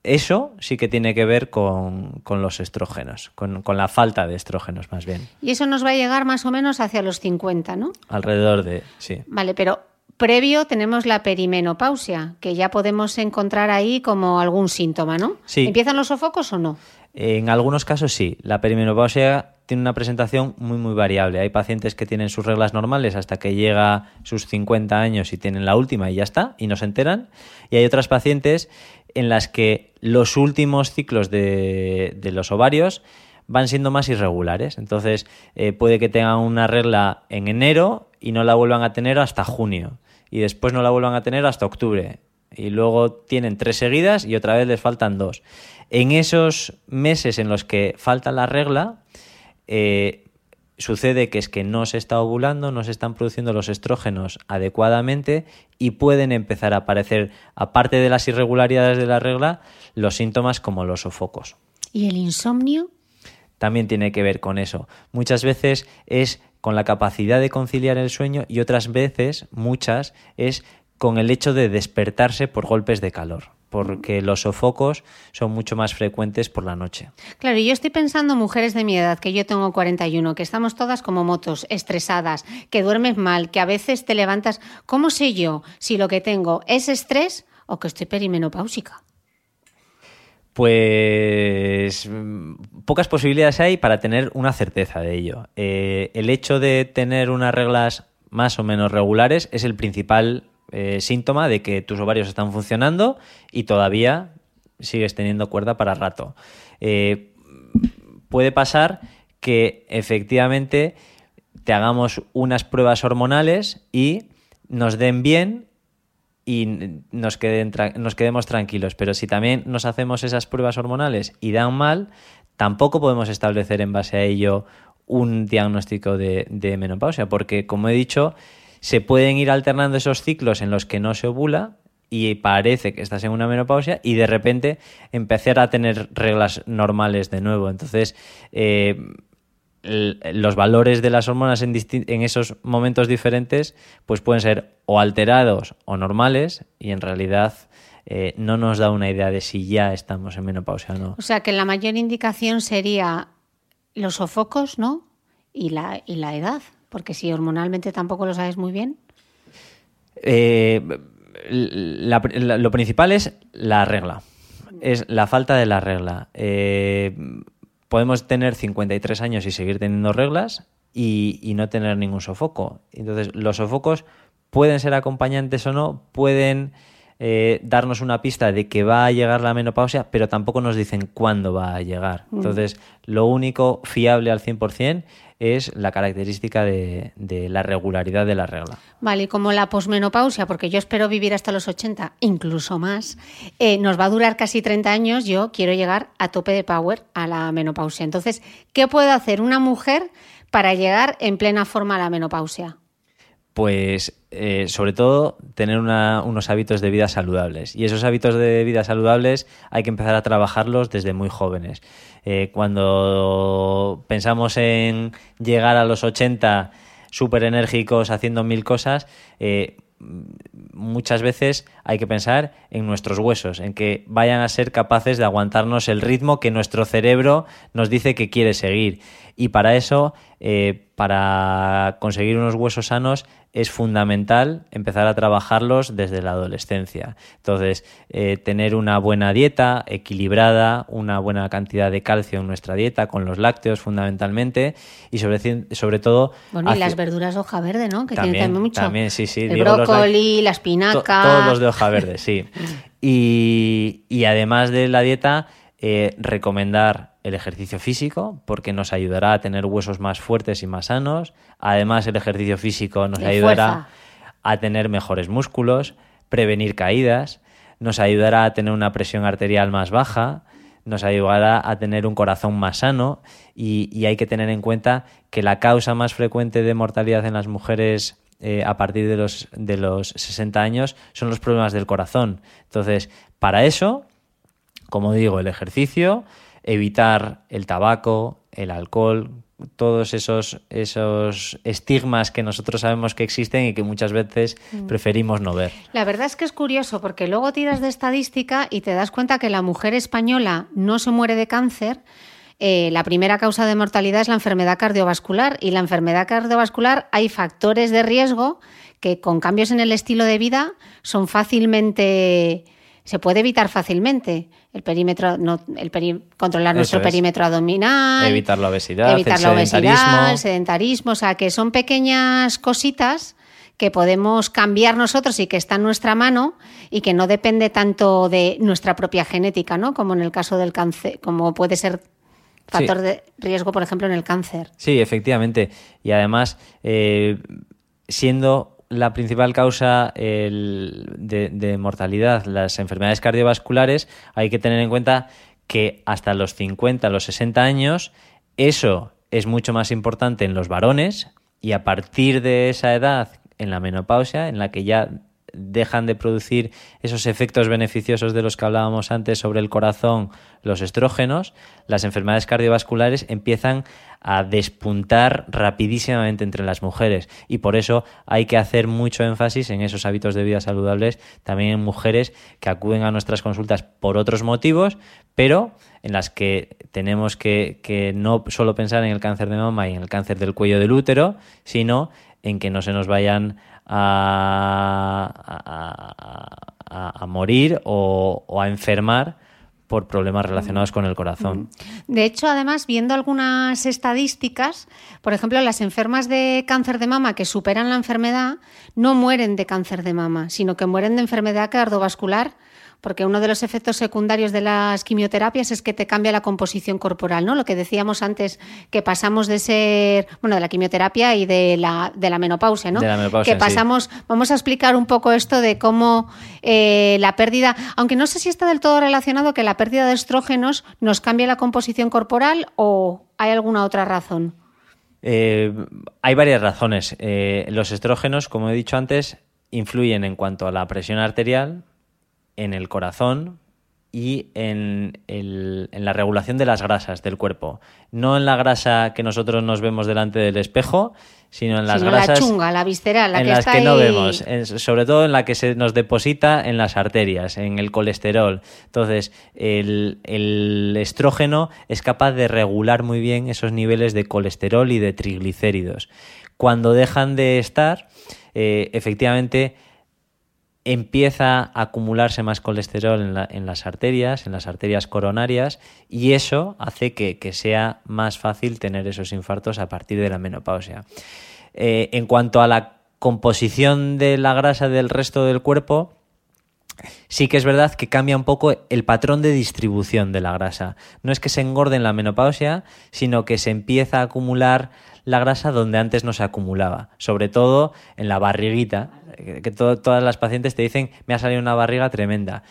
eso sí que tiene que ver con, los estrógenos, con, la falta de estrógenos más bien. Y eso nos va a llegar más o menos hacia los 50, ¿no? Alrededor de, sí. Vale, pero previo tenemos la perimenopausia, que ya podemos encontrar ahí como algún síntoma, ¿no? Sí. ¿Empiezan los sofocos o no? En algunos casos sí. La perimenopausia tiene una presentación muy muy variable. Hay pacientes que tienen sus reglas normales hasta que llega sus 50 años y tienen la última y ya está, y no se enteran. Y hay otras pacientes en las que los últimos ciclos de, los ovarios van siendo más irregulares. Entonces eh, puede que tengan una regla en enero y no la vuelvan a tener hasta junio. Y después no la vuelvan a tener hasta octubre. Y luego tienen tres seguidas y otra vez les faltan dos. En esos meses en los que falta la regla, eh, sucede que es que no se está ovulando, no se están produciendo los estrógenos adecuadamente y pueden empezar a aparecer, aparte de las irregularidades de la regla, los síntomas como los sofocos. ¿Y el insomnio? También tiene que ver con eso. Muchas veces es con la capacidad de conciliar el sueño y otras veces, muchas, es con el hecho de despertarse por golpes de calor. Porque los sofocos son mucho más frecuentes por la noche. Claro, y yo estoy pensando mujeres de mi edad, que yo tengo 41, que estamos todas como motos, estresadas, que duermes mal, que a veces te levantas. ¿Cómo sé yo si lo que tengo es estrés o que estoy perimenopáusica? Pues mm, pocas posibilidades hay para tener una certeza de ello. Eh, el hecho de tener unas reglas más o menos regulares es el principal eh, síntoma de que tus ovarios están funcionando y todavía sigues teniendo cuerda para rato. Eh, puede pasar que efectivamente te hagamos unas pruebas hormonales y nos den bien y nos, nos quedemos tranquilos. Pero si también nos hacemos esas pruebas hormonales y dan mal, tampoco podemos establecer en base a ello un diagnóstico de menopausia, porque como he dicho, se pueden ir alternando esos ciclos en los que no se ovula y parece que estás en una menopausia y de repente empezar a tener reglas normales de nuevo. Entonces, eh, los valores de las hormonas en, esos momentos diferentes pues pueden ser o alterados o normales y en realidad eh, no nos da una idea de si ya estamos en menopausia o no. O sea que la mayor indicación sería los sofocos, ¿no? Y la, y la edad, porque si hormonalmente tampoco lo sabes muy bien. Eh, lo principal es la regla, es la falta de la regla. Eh, podemos tener 53 años y seguir teniendo reglas y, no tener ningún sofoco. Entonces, los sofocos pueden ser acompañantes o no, pueden eh, darnos una pista de que va a llegar la menopausia, pero tampoco nos dicen cuándo va a llegar. Mm. Entonces, lo único fiable al 100% es la característica de, la regularidad de la regla. Vale, y como la posmenopausia, porque yo espero vivir hasta los 80, incluso más, eh, nos va a durar casi 30 años, yo quiero llegar a tope de power a la menopausia. Entonces, ¿qué puede hacer una mujer para llegar en plena forma a la menopausia? Pues eh, sobre todo tener unos hábitos de vida saludables. Y esos hábitos de vida saludables hay que empezar a trabajarlos desde muy jóvenes. Eh, cuando pensamos en llegar a los 80 súper enérgicos haciendo mil cosas, eh, muchas veces hay que pensar en nuestros huesos, en que vayan a ser capaces de aguantarnos el ritmo que nuestro cerebro nos dice que quiere seguir. Y para eso, para conseguir unos huesos sanos, es fundamental empezar a trabajarlos desde la adolescencia. Entonces, eh, tener una buena dieta equilibrada, una buena cantidad de calcio en nuestra dieta, con los lácteos fundamentalmente, y sobre, sobre todo... Bueno, y las verduras de hoja verde, ¿no? Que también, tienen mucho. También, sí, sí. El brócoli, la espinaca... todos los de hoja verde, sí. y, y además de la dieta, eh, recomendar el ejercicio físico porque nos ayudará a tener huesos más fuertes y más sanos. Además, el ejercicio físico nos ayudará a tener mejores músculos, prevenir caídas, nos ayudará a tener una presión arterial más baja, nos ayudará a tener un corazón más sano y, hay que tener en cuenta que la causa más frecuente de mortalidad en las mujeres eh, a partir de los, de los 60 años son los problemas del corazón. Entonces, para eso, como digo, el ejercicio, evitar el tabaco, el alcohol, todos esos, esos estigmas que nosotros sabemos que existen y que muchas veces mm. preferimos no ver. La verdad es que es curioso porque luego tiras de estadística y te das cuenta que la mujer española no se muere de cáncer. Eh, la primera causa de mortalidad es la enfermedad cardiovascular y la enfermedad cardiovascular hay factores de riesgo que con cambios en el estilo de vida son fácilmente se puede evitar fácilmente. El perímetro, no, el controlar nuestro perímetro abdominal. Evitar la obesidad, evitar la obesidad, el sedentarismo. O sea, que son pequeñas cositas que podemos cambiar nosotros y que está en nuestra mano y que no depende tanto de nuestra propia genética, ¿no? Como en el caso del cáncer, como puede ser factor de riesgo, por ejemplo, en el cáncer. Sí, efectivamente. Y además, eh, siendo la principal causa de, mortalidad, las enfermedades cardiovasculares, hay que tener en cuenta que hasta los 50, los 60 años, eso es mucho más importante en los varones y a partir de esa edad, en la menopausia, en la que ya dejan de producir esos efectos beneficiosos de los que hablábamos antes sobre el corazón, los estrógenos, las enfermedades cardiovasculares empiezan a despuntar rapidísimamente entre las mujeres. Y por eso hay que hacer mucho énfasis en esos hábitos de vida saludables también en mujeres que acuden a nuestras consultas por otros motivos, pero en las que tenemos que, que no solo pensar en el cáncer de mama y en el cáncer del cuello del útero, sino en que no se nos vayan a, morir o, a enfermar por problemas relacionados con el corazón. De hecho, además, viendo algunas estadísticas, por ejemplo, las enfermas de cáncer de mama que superan la enfermedad no mueren de cáncer de mama, sino que mueren de enfermedad cardiovascular porque uno de los efectos secundarios de las quimioterapias es que te cambia la composición corporal, ¿no? Lo que decíamos antes, que pasamos de ser, bueno, de la quimioterapia y de la, de la menopausia, ¿no? De la menopausia, que pasamos, vamos a explicar un poco esto de cómo eh, la pérdida, aunque no sé si está del todo relacionado que la pérdida de estrógenos nos cambia la composición corporal o hay alguna otra razón. Eh, hay varias razones. Eh, los estrógenos, como he dicho antes, influyen en cuanto a la presión arterial, en el corazón y en, el, en, la regulación de las grasas del cuerpo. No en la grasa que nosotros nos vemos delante del espejo, sino en las grasas. La chunga, la visceral, la en que las está que no vemos, sobre todo en la que se nos deposita en las arterias, en el colesterol. Entonces, el, el estrógeno es capaz de regular muy bien esos niveles de colesterol y de triglicéridos. Cuando dejan de estar, eh, efectivamente empieza a acumularse más colesterol en, las arterias, en las arterias coronarias, y eso hace que, sea más fácil tener esos infartos a partir de la menopausia. Eh, en cuanto a la composición de la grasa del resto del cuerpo, sí que es verdad que cambia un poco el patrón de distribución de la grasa. No es que se engorde en la menopausia, sino que se empieza a acumular la grasa donde antes no se acumulaba, sobre todo en la barriguita, que todas las pacientes te dicen, me ha salido una barriga tremenda.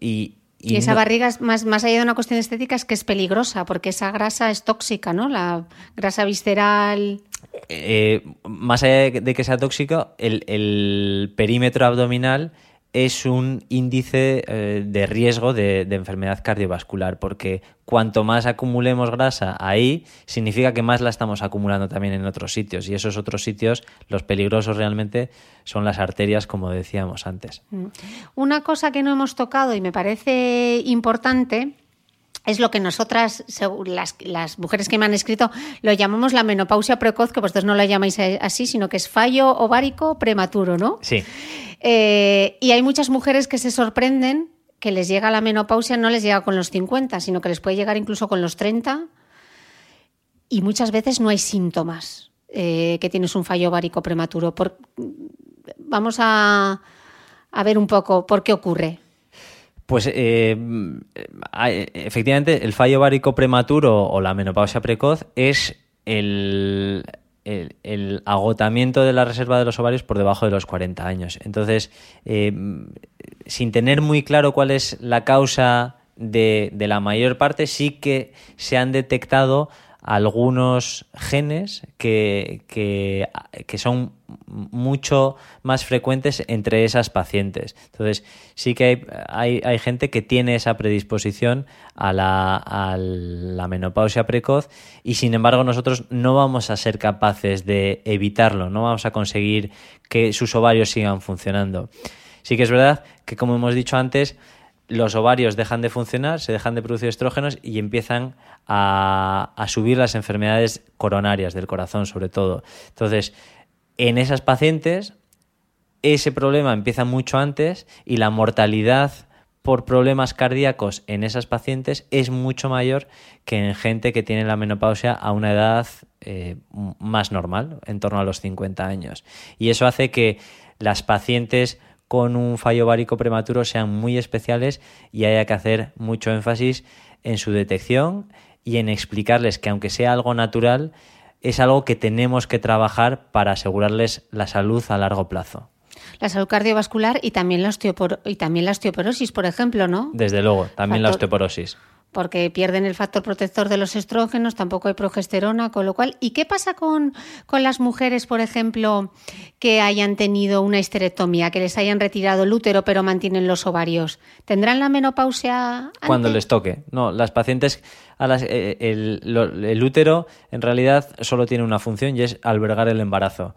Y, esa barriga, más, más allá de una cuestión estética, es que es peligrosa, porque esa grasa es tóxica, ¿no? La grasa visceral. Eh, más allá de que sea tóxico, el perímetro abdominal es un índice eh, de riesgo de, enfermedad cardiovascular, porque cuanto más acumulemos grasa ahí, significa que más la estamos acumulando también en otros sitios. Y esos otros sitios, los peligrosos realmente, son las arterias, como decíamos antes. Mm. Una cosa que no hemos tocado y me parece importante es lo que nosotras, las, las, mujeres que me han escrito, lo llamamos la menopausia precoz, que vosotros no la llamáis así, sino que es fallo ovárico prematuro, ¿no? Sí. Eh, y hay muchas mujeres que se sorprenden que les llega la menopausia, no les llega con los 50, sino que les puede llegar incluso con los 30 y muchas veces no hay síntomas eh, que tienes un fallo ovárico prematuro. vamos a, a ver un poco por qué ocurre. Pues eh, efectivamente el fallo ovárico prematuro o la menopausia precoz es el, agotamiento de la reserva de los ovarios por debajo de los 40 años. Entonces, eh, sin tener muy claro cuál es la causa de la mayor parte, sí que se han detectado algunos genes que, que, son mucho más frecuentes entre esas pacientes. Entonces, sí que hay, hay, gente que tiene esa predisposición a la, a la, menopausia precoz y, sin embargo, nosotros no vamos a ser capaces de evitarlo, no vamos a conseguir que sus ovarios sigan funcionando. Sí que es verdad que, como hemos dicho antes, los ovarios dejan de funcionar, se dejan de producir estrógenos y empiezan a, subir las enfermedades coronarias del corazón, sobre todo. Entonces, en esas pacientes, ese problema empieza mucho antes y la mortalidad por problemas cardíacos en esas pacientes es mucho mayor que en gente que tiene la menopausia a una edad eh, más normal, en torno a los 50 años. Y eso hace que las pacientes con un fallo ovárico prematuro sean muy especiales y haya que hacer mucho énfasis en su detección y en explicarles que aunque sea algo natural, es algo que tenemos que trabajar para asegurarles la salud a largo plazo. La salud cardiovascular y también la, y también la osteoporosis, por ejemplo, ¿no? Desde luego, también la osteoporosis. Porque pierden el factor protector de los estrógenos, tampoco hay progesterona, con lo cual, ¿y qué pasa con, con las mujeres, por ejemplo, que hayan tenido una histerectomía, que les hayan retirado el útero pero mantienen los ovarios? ¿Tendrán la menopausia? Cuando les toque. No, las pacientes, a las, eh, el, el útero en realidad solo tiene una función y es albergar el embarazo.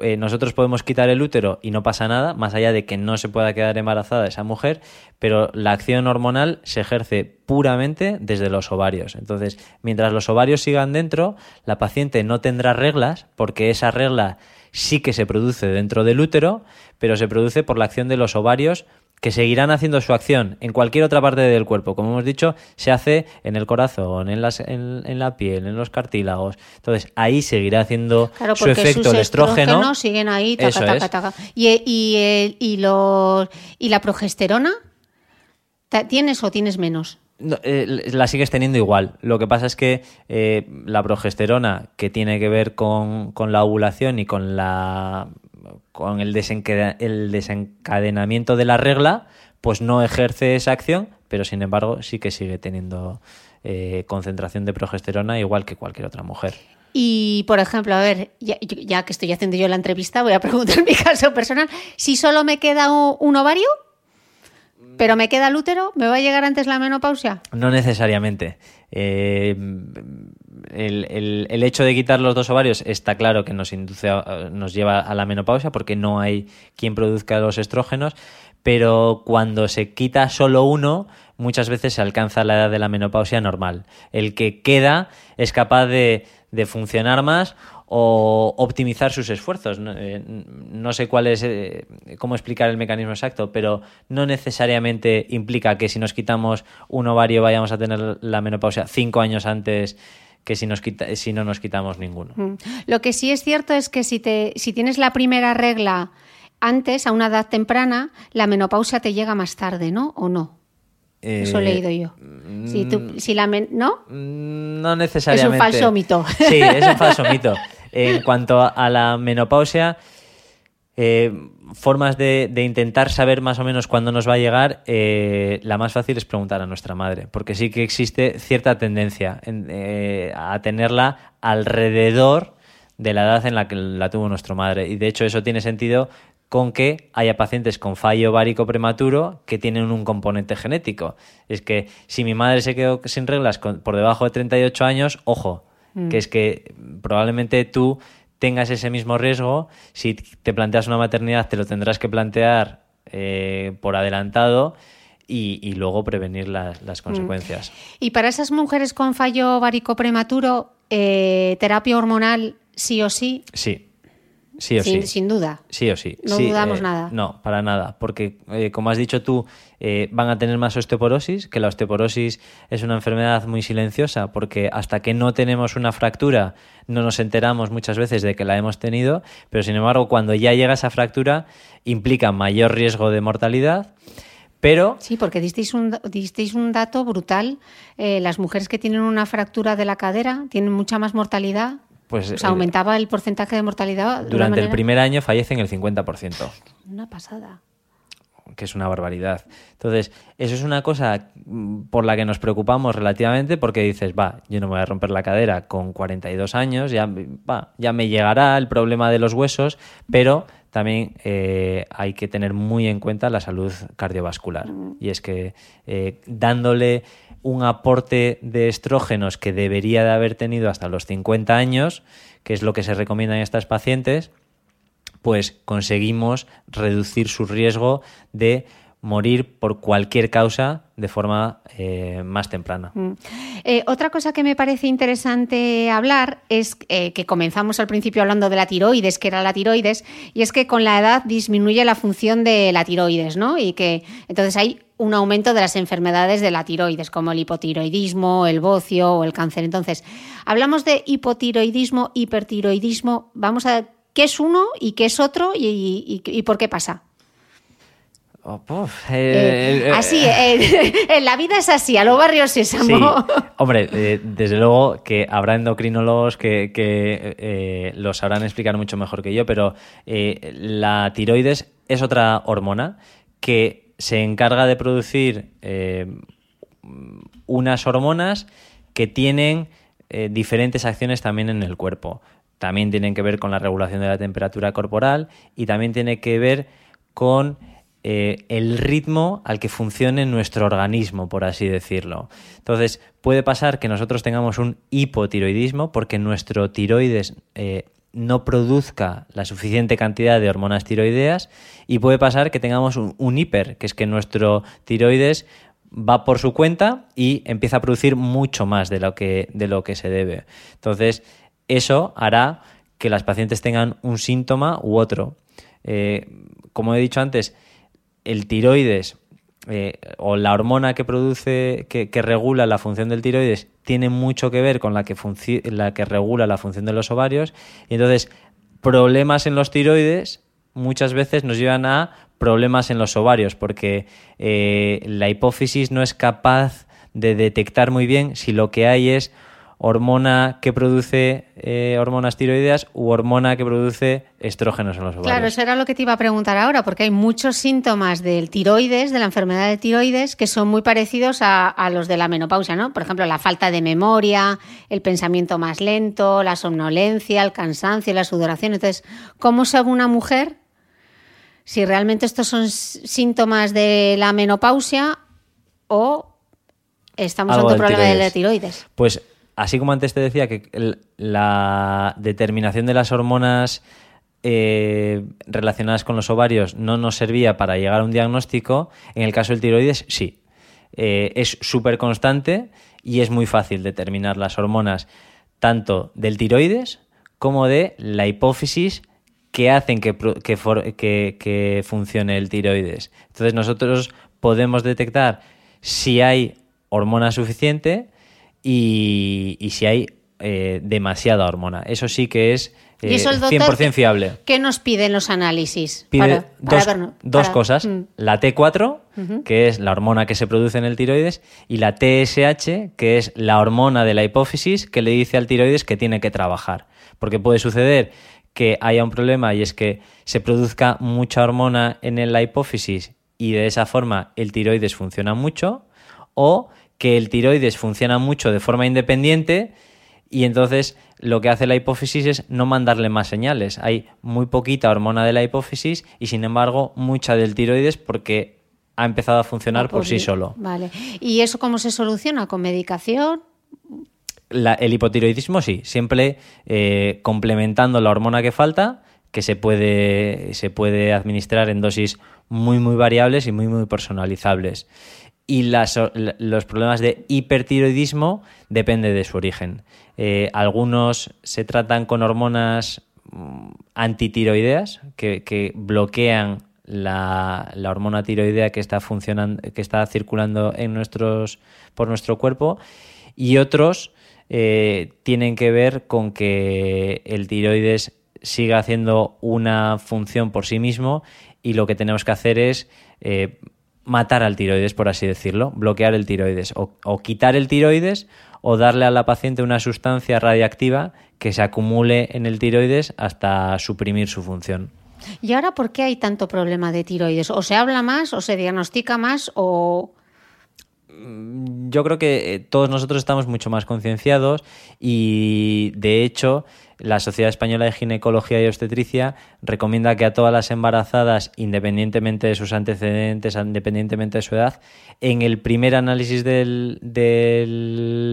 Eh, nosotros podemos quitar el útero y no pasa nada, más allá de que no se pueda quedar embarazada esa mujer, pero la acción hormonal se ejerce puramente desde los ovarios. Entonces, mientras los ovarios sigan dentro, la paciente no tendrá reglas, porque esa regla sí que se produce dentro del útero, pero se produce por la acción de los ovarios que seguirán haciendo su acción en cualquier otra parte del cuerpo. Como hemos dicho, se hace en el corazón, en, las, en, la piel, en los cartílagos. Entonces, ahí seguirá haciendo su efecto el estrógeno. siguen ahí, ¿Y, y, y, los, ¿Y la progesterona? ¿Tienes o tienes menos? Eh, la sigues teniendo igual. Lo que pasa es que eh, la progesterona, que tiene que ver con, con la ovulación y con la con el, el desencadenamiento de la regla, pues no ejerce esa acción, pero sin embargo sí que sigue teniendo eh, concentración de progesterona igual que cualquier otra mujer. Y, por ejemplo, a ver, ya, que estoy haciendo yo la entrevista, voy a preguntar mi caso personal, si solo me queda un ovario, pero me queda el útero, ¿me va a llegar antes la menopausia? No necesariamente. Eh, el, hecho de quitar los dos ovarios está claro que nos induce nos lleva a la menopausia porque no hay quien produzca los estrógenos, pero cuando se quita solo uno, muchas veces se alcanza la edad de la menopausia normal. El que queda es capaz de, de funcionar más o optimizar sus esfuerzos. No, eh, sé cuál es, eh, cómo explicar el mecanismo exacto, pero no necesariamente implica que si nos quitamos un ovario vayamos a tener la menopausia cinco años antes que si, nos quita, si no nos quitamos ninguno. Mm. Lo que sí es cierto es que si, te, si tienes la primera regla antes, a una edad temprana, la menopausia te llega más tarde, ¿no? ¿O no? Eso he leído yo. Si, mm, si la ¿No? Mm, no necesariamente. Es un falso mito. Sí, es un falso mito. En cuanto a la menopausia, eh, formas de, intentar saber más o menos cuándo nos va a llegar, eh, la más fácil es preguntar a nuestra madre, porque sí que existe cierta tendencia eh, a tenerla alrededor de la edad en la que la tuvo nuestra madre. Y de hecho eso tiene sentido con que haya pacientes con fallo ovárico prematuro que tienen un componente genético. Es que si mi madre se quedó sin reglas por debajo de 38 años, ojo, Mm. que es que probablemente tú tengas ese mismo riesgo, si te planteas una maternidad te lo tendrás que plantear eh, por adelantado y, luego prevenir las, mm. consecuencias. Y para esas mujeres con fallo ovárico prematuro, eh, terapia hormonal sí o sí. Sí, Sí o sin, sí. Sin duda. Sí o sí. No dudamos eh, nada. No, para nada. Porque, eh, como has dicho tú, eh, van a tener más osteoporosis, que la osteoporosis es una enfermedad muy silenciosa, porque hasta que no tenemos una fractura no nos enteramos muchas veces de que la hemos tenido, pero sin embargo, cuando ya llega esa fractura, implica mayor riesgo de mortalidad. Pero... Sí, porque disteis un, disteis un dato brutal. las mujeres que tienen una fractura de la cadera tienen mucha más mortalidad pues, aumentaba el porcentaje de mortalidad. durante el primer año fallecen el 50%. Una pasada. Que es una barbaridad. Entonces, eso es una cosa por la que nos preocupamos relativamente porque dices, va, yo no me voy a romper la cadera con 42 años, ya, va, ya me llegará el problema de los huesos, pero también eh, hay que tener muy en cuenta la salud cardiovascular. Mm. Y es que eh, dándole un aporte de estrógenos que debería de haber tenido hasta los 50 años, que es lo que se recomienda en estas pacientes, pues conseguimos reducir su riesgo de morir por cualquier causa de forma eh, más temprana. Mm. Eh, otra cosa que me parece interesante hablar es eh, que comenzamos al principio hablando de la tiroides, que era la tiroides, y es que con la edad disminuye la función de la tiroides, ¿no? Y que entonces hay un aumento de las enfermedades de la tiroides, como el hipotiroidismo, el bocio o el cáncer. Entonces, hablamos de hipotiroidismo, hipertiroidismo. Vamos a ver qué es uno y qué es otro y por qué pasa. Oh, eh, eh, eh, así, en la vida es así, a los barrios sésamo. Sí. Hombre, desde luego que habrá endocrinólogos que, que lo sabrán explicar mucho mejor que yo, pero la tiroides es otra hormona que se encarga de producir unas hormonas que tienen diferentes acciones también en el cuerpo. También tienen que ver con la regulación de la temperatura corporal y también tiene que ver con eh, el ritmo al que funcione nuestro organismo, por así decirlo. Entonces, puede pasar que nosotros tengamos un hipotiroidismo porque nuestro tiroides eh, no produzca la suficiente cantidad de hormonas tiroideas y puede pasar que tengamos un, hiper, que es que nuestro tiroides va por su cuenta y empieza a producir mucho más de lo que, de lo que se debe. Entonces, eso hará que las pacientes tengan un síntoma u otro. Eh, como he dicho antes, el tiroides eh, o la hormona que produce, que, regula la función del tiroides, tiene mucho que ver con la que, la que regula la función de los ovarios. Y entonces, problemas en los tiroides muchas veces nos llevan a problemas en los ovarios, porque eh, la hipófisis no es capaz de detectar muy bien si lo que hay es hormona que produce eh, hormonas tiroideas u hormona que produce estrógenos en los ovarios. Claro, eso era lo que te iba a preguntar ahora, porque hay muchos síntomas del tiroides, de la enfermedad de tiroides, que son muy parecidos a, los de la menopausia, ¿no? Por ejemplo, la falta de memoria, el pensamiento más lento, la somnolencia, el cansancio, la sudoración. Entonces, ¿cómo sabe una mujer si realmente estos son síntomas de la menopausia o estamos ante un problema de la tiroides? Pues así como antes te decía que la determinación de las hormonas eh, relacionadas con los ovarios no nos servía para llegar a un diagnóstico, en el caso del tiroides sí. Eh, es súper constante y es muy fácil determinar las hormonas tanto del tiroides como de la hipófisis que hacen que, que funcione el tiroides. Entonces nosotros podemos detectar si hay hormona suficiente, y, si hay eh, demasiada hormona. Eso sí que es eh, 100% fiable. ¿Qué nos piden los análisis? Pide dos, cosas. Mm. La T4, que es la hormona que se produce en el tiroides, y la TSH, que es la hormona de la hipófisis que le dice al tiroides que tiene que trabajar. Porque puede suceder que haya un problema y es que se produzca mucha hormona en la hipófisis y de esa forma el tiroides funciona mucho, o que el tiroides funciona mucho de forma independiente y entonces lo que hace la hipófisis es no mandarle más señales. Hay muy poquita hormona de la hipófisis y sin embargo mucha del tiroides porque ha empezado a funcionar ah, por sí solo. Vale. ¿Y eso cómo se soluciona? ¿Con medicación? el hipotiroidismo sí, siempre eh, complementando la hormona que falta, que se puede, se puede administrar en dosis muy muy variables y muy muy personalizables y los problemas de hipertiroidismo depende de su origen. Eh, algunos se tratan con hormonas mm, antitiroideas que, bloquean la, hormona tiroidea que está funcionando, que está circulando en nuestros, por nuestro cuerpo, y otros eh, tienen que ver con que el tiroides siga haciendo una función por sí mismo y lo que tenemos que hacer es eh, matar al tiroides, por así decirlo, bloquear el tiroides, o, quitar el tiroides o darle a la paciente una sustancia radiactiva que se acumule en el tiroides hasta suprimir su función. ¿Y ahora por qué hay tanto problema de tiroides? ¿O se habla más, o se diagnostica más, o...? Mm, yo creo que eh, todos nosotros estamos mucho más concienciados y, de hecho, la Sociedad Española de Ginecología y Obstetricia recomienda que a todas las embarazadas, independientemente de sus antecedentes, independientemente de su edad, en el primer análisis del,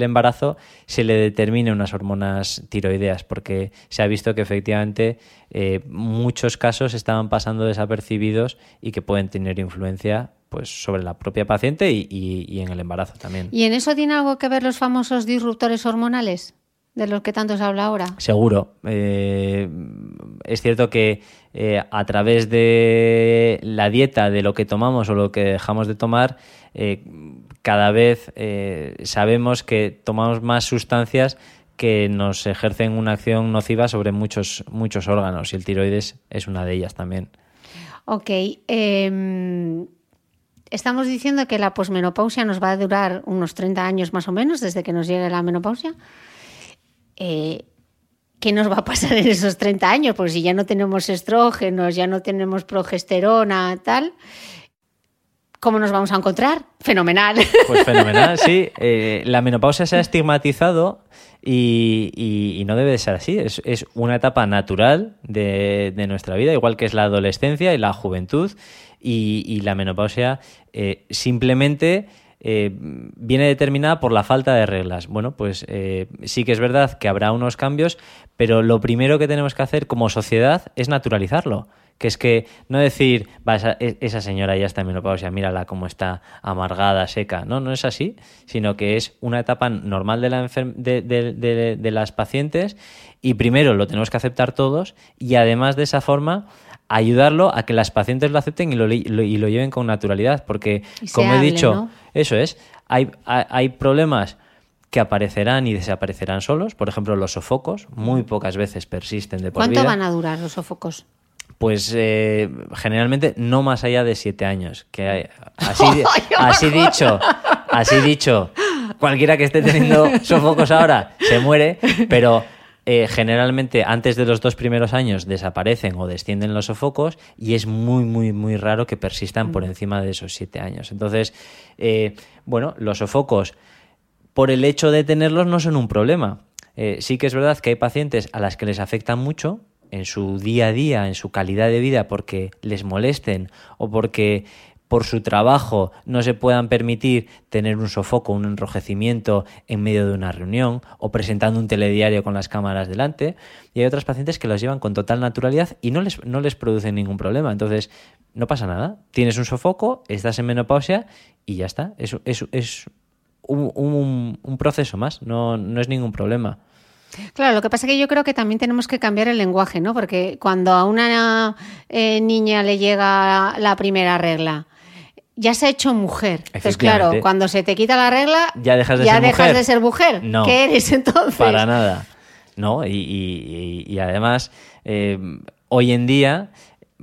embarazo se le determine unas hormonas tiroideas, porque se ha visto que efectivamente eh, muchos casos estaban pasando desapercibidos y que pueden tener influencia pues sobre la propia paciente y, y, en el embarazo también. ¿Y en eso tiene algo que ver los famosos disruptores hormonales? De los que tanto se habla ahora. Seguro. Eh, es cierto que eh, a través de la dieta, de lo que tomamos o lo que dejamos de tomar, eh, cada vez sabemos que tomamos más sustancias que nos ejercen una acción nociva sobre muchos, muchos órganos y el tiroides es una de ellas también. Ok. Em, estamos diciendo que la posmenopausia nos va a durar unos 30 años más o menos desde que nos llegue la menopausia. Eh, ¿qué nos va a pasar en esos 30 años? Porque si ya no tenemos estrógenos, ya no tenemos progesterona, tal, ¿cómo nos vamos a encontrar? Fenomenal. Pues fenomenal, sí. Eh, la menopausia se ha estigmatizado y, no debe de ser así. Es, una etapa natural de, nuestra vida, igual que es la adolescencia y la juventud. Y, la menopausia eh, simplemente eh, viene determinada por la falta de reglas. Bueno, pues eh, sí que es verdad que habrá unos cambios, pero lo primero que tenemos que hacer como sociedad es naturalizarlo. Que es que no decir, va, esa, e, señora ya está en menopausia, mírala cómo está amargada, seca. No, no es así, sino que es una etapa normal de, la de, de las pacientes y primero lo tenemos que aceptar todos y además de esa forma ayudarlo a que las pacientes lo acepten y lo, y lo lleven con naturalidad, porque como he dicho, eso es, hay, hay, problemas que aparecerán y desaparecerán solos, por ejemplo los sofocos, muy pocas veces persisten de por ¿Cuánto van a durar los sofocos? Pues eh, generalmente no más allá de siete años. Que hay, así, así dicho, así dicho, cualquiera que esté teniendo sofocos ahora se muere, pero eh, generalmente antes de los dos primeros años desaparecen o descienden los sofocos y es muy, muy, muy raro que persistan por mm. encima de esos siete años. Entonces, eh, bueno, los sofocos, por el hecho de tenerlos, no son un problema. Eh, sí que es verdad que hay pacientes a las que les afectan mucho en su día a día, en su calidad de vida, porque les molesten o porque por su trabajo no se puedan permitir tener un sofoco, un enrojecimiento en medio de una reunión o presentando un telediario con las cámaras delante. Y hay otras pacientes que los llevan con total naturalidad y no les, no les producen ningún problema. Entonces, no pasa nada. Tienes un sofoco, estás en menopausia y ya está. Es, es, un, proceso más, no, no es ningún problema. Claro, lo que pasa es que yo creo que también tenemos que cambiar el lenguaje, ¿no? Porque cuando a una eh, niña le llega la primera regla, ya se ha hecho mujer. Entonces, claro, cuando se te quita la regla, ya dejas de, ya ser, dejas mujer. de ser mujer. No, ¿Qué eres entonces? Para nada. No, y, además, eh, hoy en día,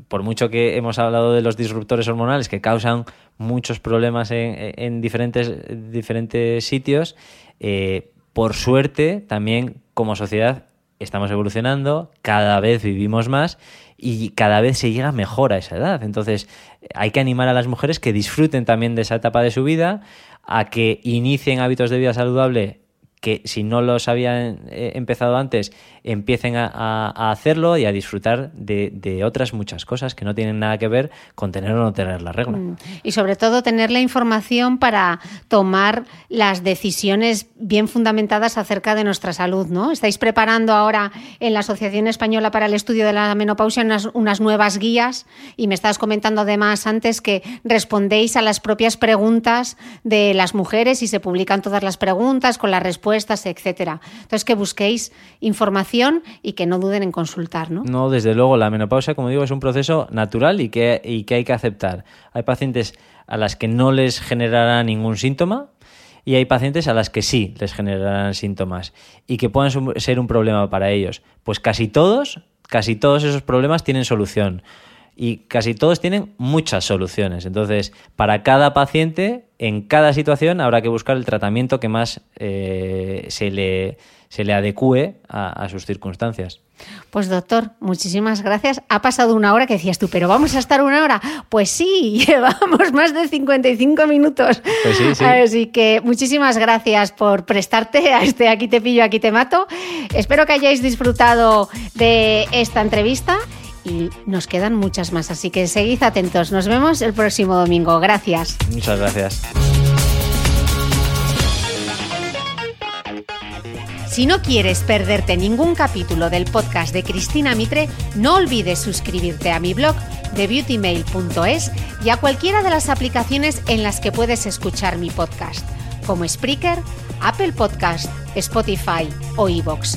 por mucho que hemos hablado de los disruptores hormonales que causan muchos problemas en, diferentes, diferentes sitios, eh, por suerte, también como sociedad estamos evolucionando, cada vez vivimos más y cada vez se llega mejor a esa edad. Entonces hay que animar a las mujeres que disfruten también de esa etapa de su vida, a que inicien hábitos de vida saludable que si no los habían eh, empezado antes, empiecen a, hacerlo y a disfrutar de, otras muchas cosas que no tienen nada que ver con tener o no tener la regla. Mm. Y sobre todo tener la información para tomar las decisiones bien fundamentadas acerca de nuestra salud, ¿no? Estáis preparando ahora en la Asociación Española para el Estudio de la Menopausia unas, unas nuevas guías y me estabas comentando además antes que respondéis a las propias preguntas de las mujeres y se publican todas las preguntas con las respuestas etcétera. Entonces, que busquéis información y que no duden en consultar, ¿no? No, desde luego, la menopausia, como digo, es un proceso natural y que, y que hay que aceptar. Hay pacientes a las que no les generará ningún síntoma, y hay pacientes a las que sí les generarán síntomas y que puedan ser un problema para ellos. Pues casi todos, casi todos esos problemas tienen solución y casi todos tienen muchas soluciones. Entonces, para cada paciente, en cada situación, habrá que buscar el tratamiento que más eh, se, le, se le adecue a, sus circunstancias. Pues doctor, muchísimas gracias. Ha pasado una hora que decías tú, pero vamos a estar una hora. Pues sí, llevamos más de 55 minutos. Pues sí, sí. Así que muchísimas gracias por prestarte a este Aquí te pillo, aquí te mato. Espero que hayáis disfrutado de esta entrevista y nos quedan muchas más, así que seguid atentos. Nos vemos el próximo domingo. Gracias. Muchas gracias. Si no quieres perderte ningún capítulo del podcast de Cristina Mitre, no olvides suscribirte a mi blog de beautymail.es y a cualquiera de las aplicaciones en las que puedes escuchar mi podcast, como Spreaker, Apple Podcast, Spotify o iVoox.